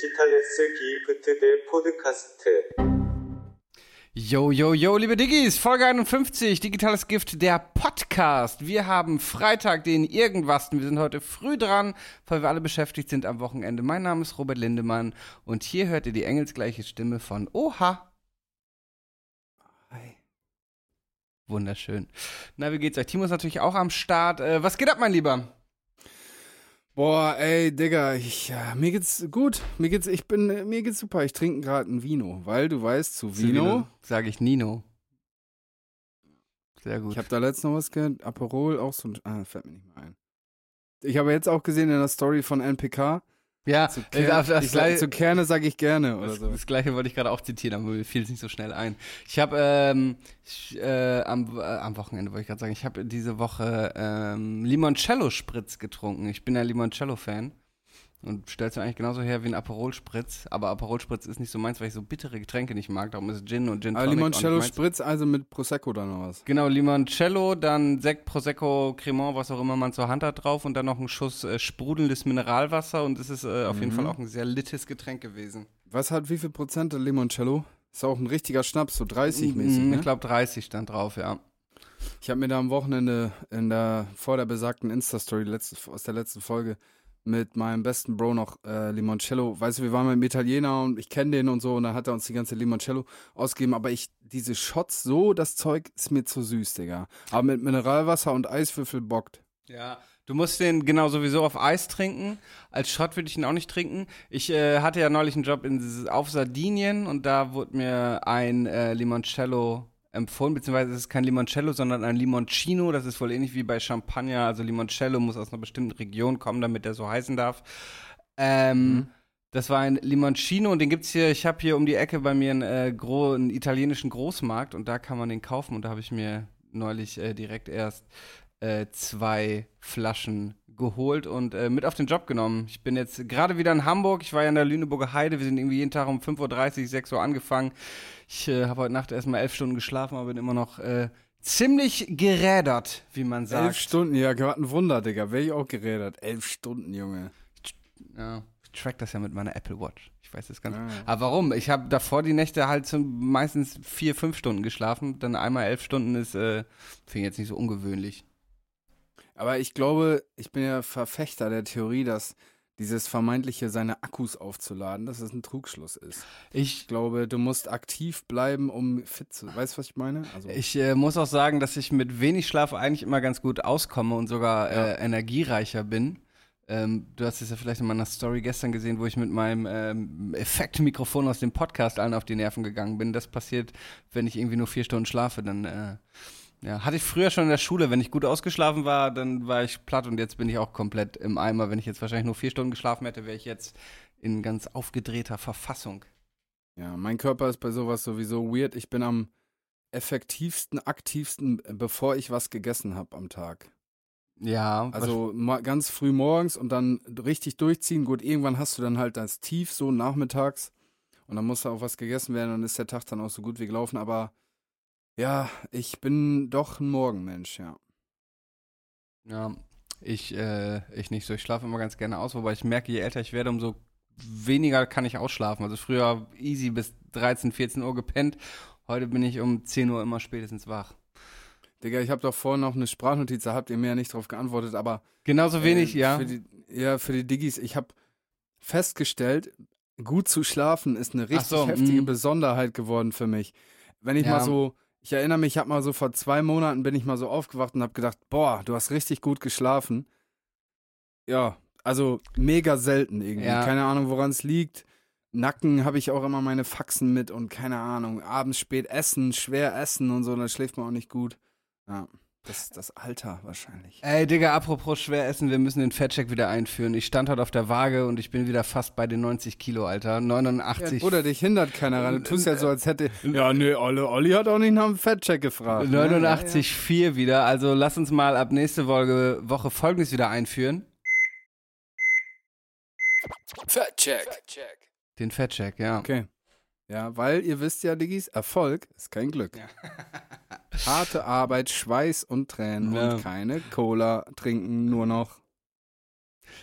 디지털레스 기프트 대 포드카스트. Yo, yo, yo, liebe Diggis, Folge 51, Digitales Gift, der Podcast. Wir haben Freitag, den Irgendwas. Wir sind heute früh dran, weil wir alle beschäftigt sind am Wochenende. Mein Name ist Robert Lindemann und hier hört ihr die engelsgleiche Stimme von Oha. Hi. Wunderschön. Na, wie geht's euch? Timo ist natürlich auch am Start. Äh, was geht ab, mein Lieber? Boah, ey, Digga, ich, ja, mir geht's gut. Mir geht's, ich bin, mir geht's super. Ich trinke gerade ein Vino, weil du weißt, zu Vino, sage ich Nino. Sehr gut. Ich habe da letztens noch was gehört. Aperol, auch so ein, ah, fällt mir nicht mehr ein. Ich habe jetzt auch gesehen in der Story von NPK, ja, zu, Ker das, das ich sag, zu Kerne sage ich gerne oder das, so. Das gleiche wollte ich gerade auch zitieren, aber mir fiel es nicht so schnell ein. Ich habe ähm, äh, am, äh, am Wochenende wollte ich gerade sagen, ich habe diese Woche ähm, Limoncello Spritz getrunken. Ich bin ja Limoncello Fan. Und stellst du eigentlich genauso her wie ein Aperol Spritz. Aber Aperol Spritz ist nicht so meins, weil ich so bittere Getränke nicht mag. Darum ist Gin und Gin Aber Limoncello Spritz also mit Prosecco dann oder was? Genau, Limoncello, dann Sekt, Prosecco, Cremant, was auch immer man zur Hand hat drauf. Und dann noch ein Schuss äh, sprudelndes Mineralwasser. Und es ist äh, auf mhm. jeden Fall auch ein sehr littes Getränk gewesen. Was hat wie viel Prozent der Limoncello? Ist auch ein richtiger Schnaps, so 30 mäßig, mhm, ne? Ich glaube 30 stand drauf, ja. Ich habe mir da am Wochenende in der, vor der besagten Insta-Story aus der letzten Folge mit meinem besten Bro noch äh, Limoncello. Weißt du, wir waren mit einem Italiener und ich kenne den und so und dann hat er uns die ganze Limoncello ausgegeben. Aber ich, diese Shots, so, das Zeug ist mir zu süß, Digga. Aber mit Mineralwasser und Eiswürfel bockt. Ja, Du musst den genau sowieso auf Eis trinken. Als Shot würde ich ihn auch nicht trinken. Ich äh, hatte ja neulich einen Job in, auf Sardinien und da wurde mir ein äh, Limoncello empfohlen, beziehungsweise es ist kein Limoncello, sondern ein Limoncino. Das ist wohl ähnlich wie bei Champagner. Also Limoncello muss aus einer bestimmten Region kommen, damit der so heißen darf. Ähm, mhm. Das war ein Limoncino und den gibt's hier, ich habe hier um die Ecke bei mir einen, äh, einen, italienischen Großmarkt und da kann man den kaufen und da habe ich mir neulich äh, direkt erst äh, zwei Flaschen geholt und äh, mit auf den Job genommen. Ich bin jetzt gerade wieder in Hamburg. Ich war ja in der Lüneburger Heide. Wir sind irgendwie jeden Tag um 5.30 Uhr, 6 Uhr angefangen. Ich äh, habe heute Nacht erstmal elf Stunden geschlafen, aber bin immer noch äh, ziemlich gerädert, wie man sagt. Elf Stunden, ja, gerade ein Wunder, Digga. Wäre ich auch gerädert. Elf Stunden, Junge. Ja, ich track das ja mit meiner Apple Watch. Ich weiß das ganz. Ah. Aber warum? Ich habe davor die Nächte halt so meistens vier, fünf Stunden geschlafen. Dann einmal elf Stunden ist, äh, finde ich jetzt nicht so ungewöhnlich. Aber ich glaube, ich bin ja Verfechter der Theorie, dass dieses vermeintliche, seine Akkus aufzuladen, dass es ein Trugschluss ist. Ich glaube, du musst aktiv bleiben, um fit zu. Weißt du, was ich meine? Also ich äh, muss auch sagen, dass ich mit wenig Schlaf eigentlich immer ganz gut auskomme und sogar ja. äh, energiereicher bin. Ähm, du hast es ja vielleicht in meiner Story gestern gesehen, wo ich mit meinem ähm, Effektmikrofon aus dem Podcast allen auf die Nerven gegangen bin. Das passiert, wenn ich irgendwie nur vier Stunden schlafe, dann äh, ja, hatte ich früher schon in der Schule, wenn ich gut ausgeschlafen war, dann war ich platt und jetzt bin ich auch komplett im Eimer. Wenn ich jetzt wahrscheinlich nur vier Stunden geschlafen hätte, wäre ich jetzt in ganz aufgedrehter Verfassung. Ja, mein Körper ist bei sowas sowieso weird. Ich bin am effektivsten, aktivsten, bevor ich was gegessen habe am Tag. Ja. Also ganz früh morgens und dann richtig durchziehen. Gut, irgendwann hast du dann halt das Tief so nachmittags und dann muss da auch was gegessen werden und ist der Tag dann auch so gut wie gelaufen. Aber ja, ich bin doch ein Morgenmensch, ja. Ja, ich, äh, ich nicht so. Ich schlafe immer ganz gerne aus, wobei ich merke, je älter ich werde, umso weniger kann ich ausschlafen. Also früher easy bis 13, 14 Uhr gepennt. Heute bin ich um 10 Uhr immer spätestens wach. Digga, ich habe doch vorhin noch eine Sprachnotiz, da habt ihr mir ja nicht drauf geantwortet, aber. Genauso wenig, äh, ja. Für die, ja, für die Diggis. Ich habe festgestellt, gut zu schlafen ist eine richtig so, heftige mh. Besonderheit geworden für mich. Wenn ich ja. mal so ich erinnere mich, ich habe mal so vor zwei Monaten bin ich mal so aufgewacht und habe gedacht, boah, du hast richtig gut geschlafen. Ja, also mega selten irgendwie. Ja. Keine Ahnung, woran es liegt. Nacken habe ich auch immer meine Faxen mit und keine Ahnung, abends spät essen, schwer essen und so, dann schläft man auch nicht gut. Ja. Das ist das Alter wahrscheinlich. Ey, Digga, apropos schwer essen, wir müssen den Fettcheck wieder einführen. Ich stand heute auf der Waage und ich bin wieder fast bei den 90 Kilo, Alter. 89. Ja, Bruder, dich hindert keiner ran. Du tust ja so, als hätte. Ja, nee, Olli, Olli hat auch nicht nach dem Fettcheck gefragt. 89,4 ne? ja, wieder. Also lass uns mal ab nächste Woche, Woche folgendes wieder einführen. Fettcheck. Den Fettcheck, ja. Okay. Ja, weil ihr wisst ja, Diggis, Erfolg ist kein Glück. Ja. Harte Arbeit, Schweiß und Tränen ja. und keine Cola trinken, nur noch.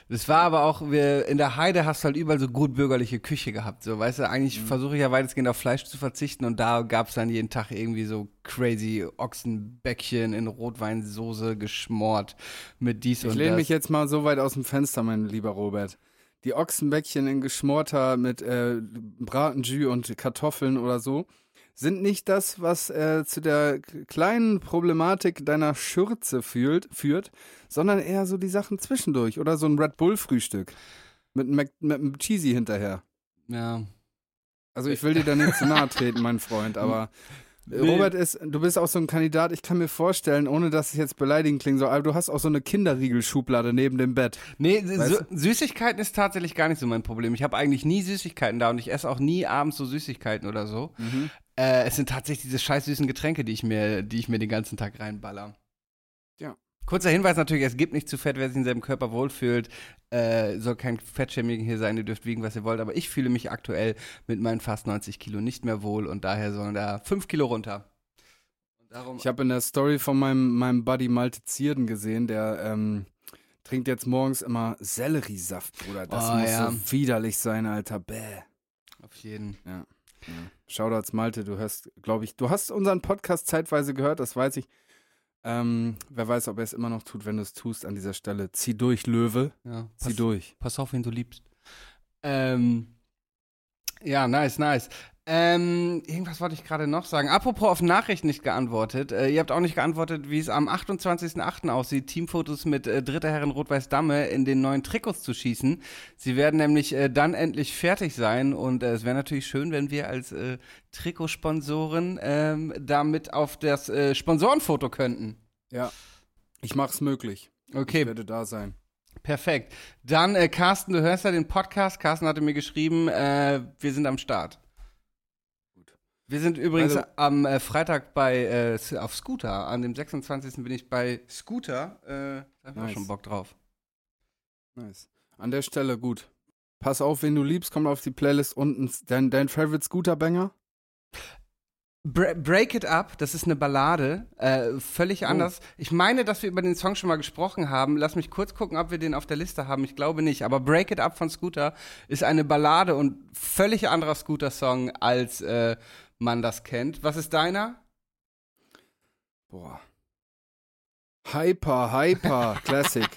Das war aber auch, wir, in der Heide hast du halt überall so gut bürgerliche Küche gehabt. So, weißt du, eigentlich mhm. versuche ich ja weitestgehend auf Fleisch zu verzichten und da gab es dann jeden Tag irgendwie so crazy Ochsenbäckchen in Rotweinsoße geschmort mit dies ich und das. Ich lehne mich jetzt mal so weit aus dem Fenster, mein lieber Robert. Die Ochsenbäckchen in geschmorter mit äh, Bratenjus und Kartoffeln oder so sind nicht das, was äh, zu der kleinen Problematik deiner Schürze führt, führt, sondern eher so die Sachen zwischendurch oder so ein Red Bull-Frühstück mit, mit, mit einem Cheesy hinterher. Ja. Also ich will dir da nicht zu nahe treten, mein Freund, aber Robert ist, du bist auch so ein Kandidat, ich kann mir vorstellen, ohne dass es jetzt beleidigend klingen soll, aber du hast auch so eine Kinderriegelschublade neben dem Bett. Nee, so, Süßigkeiten ist tatsächlich gar nicht so mein Problem. Ich habe eigentlich nie Süßigkeiten da und ich esse auch nie abends so Süßigkeiten oder so. Mhm. Äh, es sind tatsächlich diese scheiß süßen Getränke, die ich mir, die ich mir den ganzen Tag reinballer. Ja. Kurzer Hinweis natürlich, es gibt nicht zu fett, wer sich in seinem Körper wohlfühlt. Äh, soll kein Fettshaming hier sein, ihr dürft wiegen, was ihr wollt. Aber ich fühle mich aktuell mit meinen fast 90 Kilo nicht mehr wohl und daher sollen da 5 Kilo runter. ich habe in der Story von meinem, meinem Buddy Malte Zierden gesehen, der ähm, trinkt jetzt morgens immer Selleriesaft, Bruder. Das oh, muss ja. so widerlich sein, Alter. Bäh. Auf jeden. Ja. Ja. Shoutouts Malte, du hörst, glaube ich, du hast unseren Podcast zeitweise gehört, das weiß ich. Ähm, wer weiß, ob er es immer noch tut, wenn du es tust an dieser Stelle. Zieh durch, Löwe. Ja, Zieh pass, durch. Pass auf, wen du liebst. Ähm, ja, nice, nice. Ähm, irgendwas wollte ich gerade noch sagen. Apropos auf Nachrichten nicht geantwortet. Äh, ihr habt auch nicht geantwortet, wie es am 28.08. aussieht, Teamfotos mit äh, Dritter Herren Rot-Weiß Damme in den neuen Trikots zu schießen. Sie werden nämlich äh, dann endlich fertig sein und äh, es wäre natürlich schön, wenn wir als äh, Trikotsponsoren ähm, damit auf das äh, Sponsorenfoto könnten. Ja, ich mach's möglich. Okay. Ich werde da sein. Perfekt. Dann, Carsten, du hörst ja den Podcast. Carsten hatte mir geschrieben, wir sind am Start. Wir sind übrigens also, am äh, Freitag bei äh, auf Scooter. An dem 26. bin ich bei Scooter. Äh, da habe ich nice. schon Bock drauf. Nice. An der Stelle gut. Pass auf, wen du liebst, kommt auf die Playlist unten. Dein, dein Favorite Scooter-Banger? Break It Up, das ist eine Ballade, äh, völlig oh. anders. Ich meine, dass wir über den Song schon mal gesprochen haben. Lass mich kurz gucken, ob wir den auf der Liste haben. Ich glaube nicht. Aber Break It Up von Scooter ist eine Ballade und völlig anderer Scooter-Song als äh, man das kennt. Was ist deiner? Boah. Hyper, Hyper, Classic.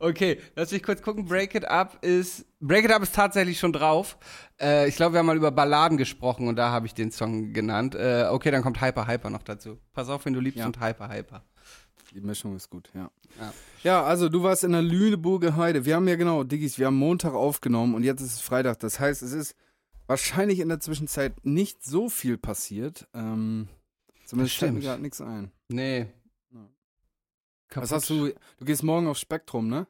Okay, lass mich kurz gucken. Break It Up ist. Break It Up ist tatsächlich schon drauf. Äh, ich glaube, wir haben mal über Balladen gesprochen und da habe ich den Song genannt. Äh, okay, dann kommt Hyper Hyper noch dazu. Pass auf, wenn du liebst ja. und Hyper Hyper. Die Mischung ist gut, ja. ja. ja. also du warst in der Lüneburger Heide. Wir haben ja genau, Diggis, wir haben Montag aufgenommen und jetzt ist es Freitag. Das heißt, es ist wahrscheinlich in der Zwischenzeit nicht so viel passiert. Ähm, zumindest fällt mir gerade nichts ein. Nee. Ja. Was hast du? Du gehst morgen auf Spektrum, ne?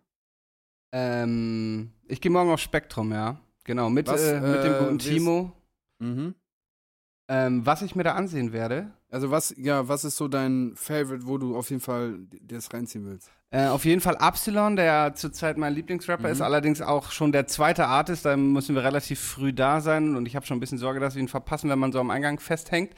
Ähm, ich gehe morgen auf Spektrum, ja. Genau, mit, was, äh, mit dem guten äh, Timo. Mhm. Ähm, was ich mir da ansehen werde. Also was, ja, was ist so dein Favorite, wo du auf jeden Fall dir das reinziehen willst? Äh, auf jeden Fall Absilon, der zurzeit mein Lieblingsrapper mhm. ist, allerdings auch schon der zweite Artist, da müssen wir relativ früh da sein und ich habe schon ein bisschen Sorge, dass wir ihn verpassen, wenn man so am Eingang festhängt,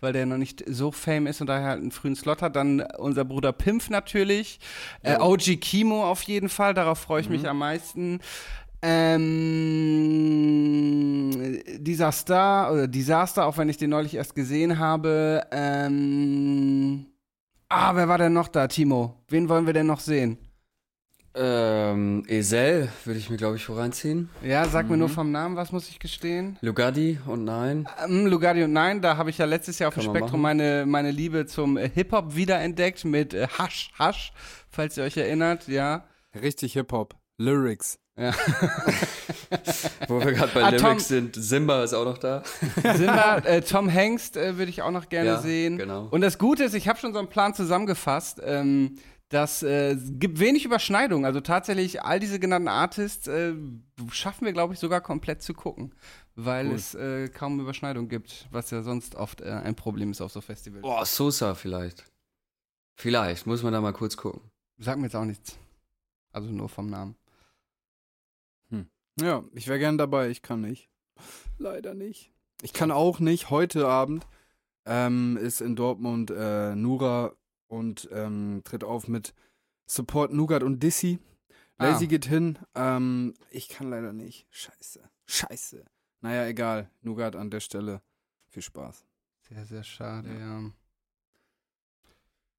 weil der noch nicht so fame ist und daher halt einen frühen Slot hat. Dann unser Bruder Pimpf natürlich, äh, OG Kimo auf jeden Fall, darauf freue ich mhm. mich am meisten. Ähm, Disaster oder Disaster, auch wenn ich den neulich erst gesehen habe. Ähm, Ah, wer war denn noch da, Timo? Wen wollen wir denn noch sehen? Ähm, Esel würde ich mir, glaube ich, voreinziehen. Ja, sag mhm. mir nur mhm. vom Namen, was muss ich gestehen? Lugardi und Nein. Ähm, Lugardi und Nein, da habe ich ja letztes Jahr auf Kann dem Spektrum meine, meine Liebe zum äh, Hip-Hop wiederentdeckt mit äh, Hasch, Hasch, falls ihr euch erinnert, ja. Richtig Hip-Hop. Lyrics. Ja. Wo wir gerade bei ah, Lyrics Tom, sind, Simba ist auch noch da. Simba, äh, Tom Hengst äh, würde ich auch noch gerne ja, sehen. Genau. Und das Gute ist, ich habe schon so einen Plan zusammengefasst. Ähm, das äh, gibt wenig Überschneidung. Also tatsächlich, all diese genannten Artists äh, schaffen wir, glaube ich, sogar komplett zu gucken. Weil cool. es äh, kaum Überschneidung gibt, was ja sonst oft äh, ein Problem ist auf so Festivals. Boah, Sosa vielleicht. Vielleicht, muss man da mal kurz gucken. Sag mir jetzt auch nichts. Also nur vom Namen. Ja, ich wäre gern dabei, ich kann nicht. Leider nicht. Ich kann auch nicht. Heute Abend ähm, ist in Dortmund äh, Nura und ähm, tritt auf mit Support Nougat und Dissy. Lazy ah. geht hin. Ähm, ich kann leider nicht. Scheiße. Scheiße. Naja, egal. Nougat an der Stelle. Viel Spaß. Sehr, sehr schade, ja. ja.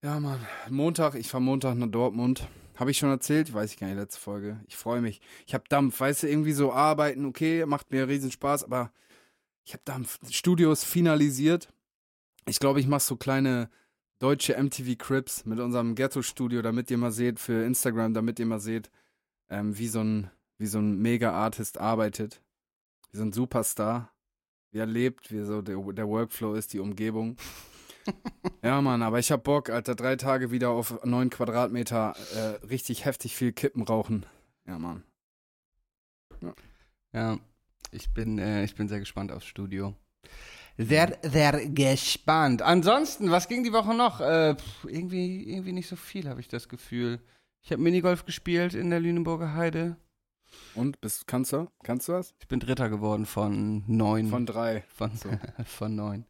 Ja, Mann. Montag, ich fahre Montag nach Dortmund. Habe ich schon erzählt? Weiß ich gar nicht, letzte Folge. Ich freue mich. Ich habe Dampf, weißt du, irgendwie so arbeiten, okay, macht mir riesen Spaß, aber ich habe Dampf. Studios finalisiert. Ich glaube, ich mache so kleine deutsche MTV Crips mit unserem Ghetto-Studio, damit ihr mal seht, für Instagram, damit ihr mal seht, ähm, wie so ein, so ein Mega-Artist arbeitet. Wie so ein Superstar. Wie er lebt, wie so der, der Workflow ist, die Umgebung. ja, Mann, aber ich hab Bock, Alter. Drei Tage wieder auf neun Quadratmeter äh, richtig heftig viel Kippen rauchen. Ja, Mann. Ja, ja ich, bin, äh, ich bin sehr gespannt aufs Studio. Sehr, sehr gespannt. Ansonsten, was ging die Woche noch? Äh, pff, irgendwie, irgendwie nicht so viel, habe ich das Gefühl. Ich habe Minigolf gespielt in der Lüneburger Heide. Und bist, kannst du? Kannst du was? Ich bin Dritter geworden von neun. Von drei. Von, so. von neun.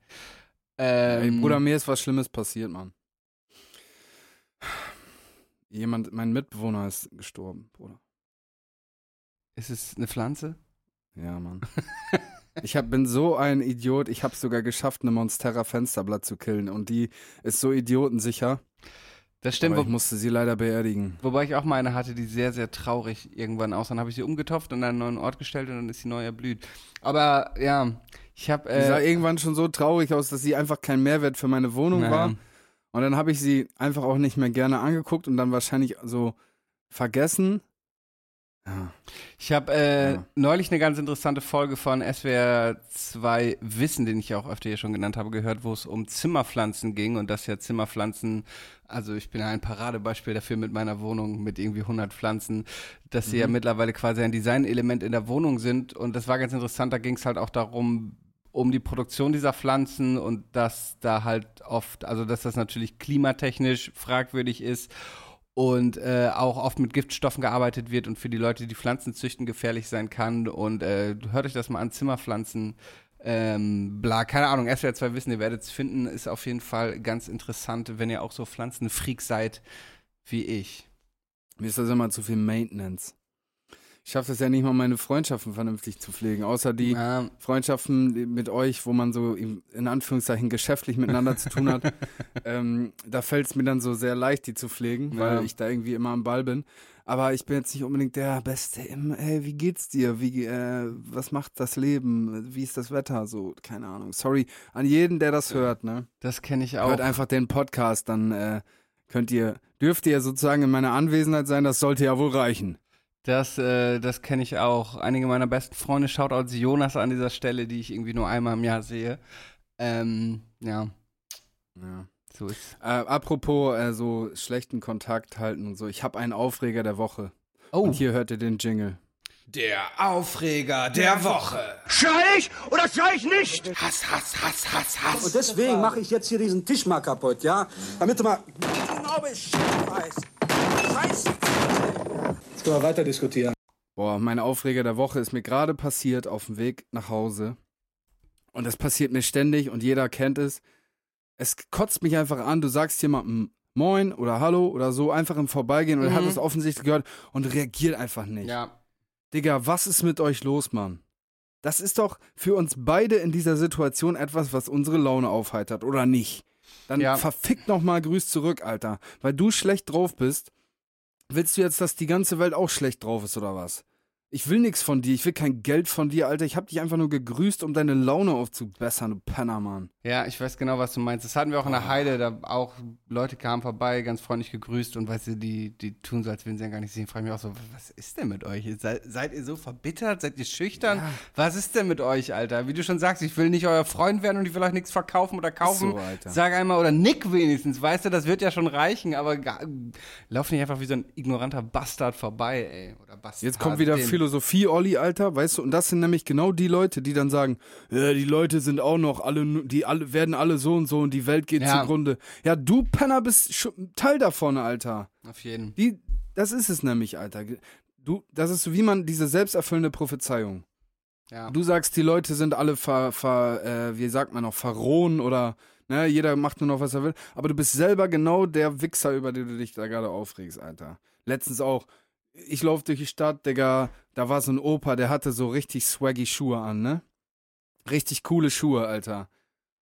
Ähm, Ey, Bruder, mir ist was Schlimmes passiert, Mann. Jemand, mein Mitbewohner ist gestorben, Bruder. Ist es eine Pflanze? Ja, Mann. ich hab, bin so ein Idiot. Ich habe sogar geschafft, eine Monstera Fensterblatt zu killen. Und die ist so idiotensicher. Das stimmt. Aber ich musste sie leider beerdigen. Wobei ich auch mal eine hatte, die sehr, sehr traurig irgendwann aus. Dann habe ich sie umgetopft und an einen neuen Ort gestellt und dann ist sie neu erblüht. Aber ja, ich habe. Äh, die sah irgendwann schon so traurig aus, dass sie einfach kein Mehrwert für meine Wohnung naja. war. Und dann habe ich sie einfach auch nicht mehr gerne angeguckt und dann wahrscheinlich so vergessen. Ja. Ich habe äh, ja. neulich eine ganz interessante Folge von SWR 2 Wissen, den ich ja auch öfter hier schon genannt habe, gehört, wo es um Zimmerpflanzen ging und dass ja Zimmerpflanzen, also ich bin ja ein Paradebeispiel dafür mit meiner Wohnung mit irgendwie 100 Pflanzen, dass sie ja mhm. mittlerweile quasi ein Designelement in der Wohnung sind und das war ganz interessant, da ging es halt auch darum, um die Produktion dieser Pflanzen und dass da halt oft, also dass das natürlich klimatechnisch fragwürdig ist und äh, auch oft mit Giftstoffen gearbeitet wird und für die Leute, die Pflanzen züchten, gefährlich sein kann. Und äh, hört euch das mal an, Zimmerpflanzen. Ähm, bla, keine Ahnung, SWR 2 Wissen, ihr werdet es finden, ist auf jeden Fall ganz interessant, wenn ihr auch so Pflanzenfreak seid wie ich. Mir ist das immer zu viel Maintenance. Ich schaffe es ja nicht mal, meine Freundschaften vernünftig zu pflegen. Außer die ja. Freundschaften mit euch, wo man so in Anführungszeichen geschäftlich miteinander zu tun hat. Ähm, da fällt es mir dann so sehr leicht, die zu pflegen, ja. weil ich da irgendwie immer am Ball bin. Aber ich bin jetzt nicht unbedingt der Beste im, hey, wie geht's dir? Wie, äh, was macht das Leben? Wie ist das Wetter? So, keine Ahnung. Sorry an jeden, der das hört, ne? Das kenne ich auch. Hört einfach den Podcast, dann äh, könnt ihr, dürft ihr sozusagen in meiner Anwesenheit sein, das sollte ja wohl reichen. Das, äh, das kenne ich auch. Einige meiner besten Freunde, Shoutouts Jonas an dieser Stelle, die ich irgendwie nur einmal im Jahr sehe. Ähm, ja. Ja. So ist. Äh, apropos äh, so schlechten Kontakt halten und so. Ich habe einen Aufreger der Woche. Oh. Und hier hört ihr den Jingle. Der Aufreger der Woche. Schrei ich oder schrei ich nicht? Hass, Hass, Hass, Hass, Hass. Und deswegen mache ich jetzt hier diesen Tisch mal kaputt, ja? Damit du mal genau Bescheid weißt. Scheiße. Können wir weiter diskutieren. Boah, mein Aufreger der Woche ist mir gerade passiert auf dem Weg nach Hause. Und das passiert mir ständig und jeder kennt es. Es kotzt mich einfach an, du sagst jemandem Moin oder Hallo oder so, einfach im Vorbeigehen und mhm. er hat es offensichtlich gehört und reagiert einfach nicht. Ja. Digga, was ist mit euch los, Mann? Das ist doch für uns beide in dieser Situation etwas, was unsere Laune aufheitert, oder nicht? Dann ja. verfickt nochmal Grüß zurück, Alter. Weil du schlecht drauf bist Willst du jetzt, dass die ganze Welt auch schlecht drauf ist oder was? Ich will nichts von dir, ich will kein Geld von dir, Alter. Ich hab dich einfach nur gegrüßt, um deine Laune aufzubessern, du Penner, Mann. Ja, ich weiß genau, was du meinst. Das hatten wir auch in der Heide, da auch Leute kamen vorbei, ganz freundlich gegrüßt und weißt du, die, die tun so, als würden sie ja gar nicht sehen. Ich frage mich auch so, was ist denn mit euch? Seid, seid ihr so verbittert? Seid ihr schüchtern? Ja. Was ist denn mit euch, Alter? Wie du schon sagst, ich will nicht euer Freund werden und ich will euch nichts verkaufen oder kaufen. So, Alter. Sag einmal, oder Nick wenigstens, weißt du, das wird ja schon reichen, aber lauf nicht einfach wie so ein ignoranter Bastard vorbei, ey. Oder Bastard. Jetzt kommt wieder viel Philosophie, Olli, Alter, weißt du, und das sind nämlich genau die Leute, die dann sagen, ja, die Leute sind auch noch alle, die alle, werden alle so und so und die Welt geht ja. zugrunde. Ja, du Penner bist Teil davon, Alter. Auf jeden. Die, das ist es nämlich, Alter. Du, das ist so wie man diese selbsterfüllende Prophezeiung. Ja. Du sagst, die Leute sind alle ver, ver äh, wie sagt man noch, verrohen oder ne, jeder macht nur noch, was er will. Aber du bist selber genau der Wichser, über den du dich da gerade aufregst, Alter. Letztens auch, ich laufe durch die Stadt, Digga, da war so ein Opa, der hatte so richtig swaggy Schuhe an, ne? Richtig coole Schuhe, Alter.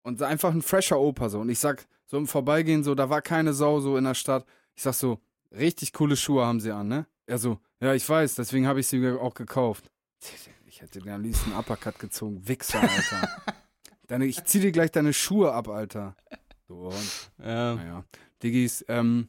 Und einfach ein fresher Opa so. Und ich sag, so im Vorbeigehen, so, da war keine Sau so in der Stadt. Ich sag so, richtig coole Schuhe haben sie an, ne? Er so, ja, ich weiß, deswegen habe ich sie auch gekauft. Ich hätte den am liebsten Uppercut gezogen. Wichser, Alter. deine, ich zieh dir gleich deine Schuhe ab, Alter. So, und, ja. Naja. Diggis, ähm,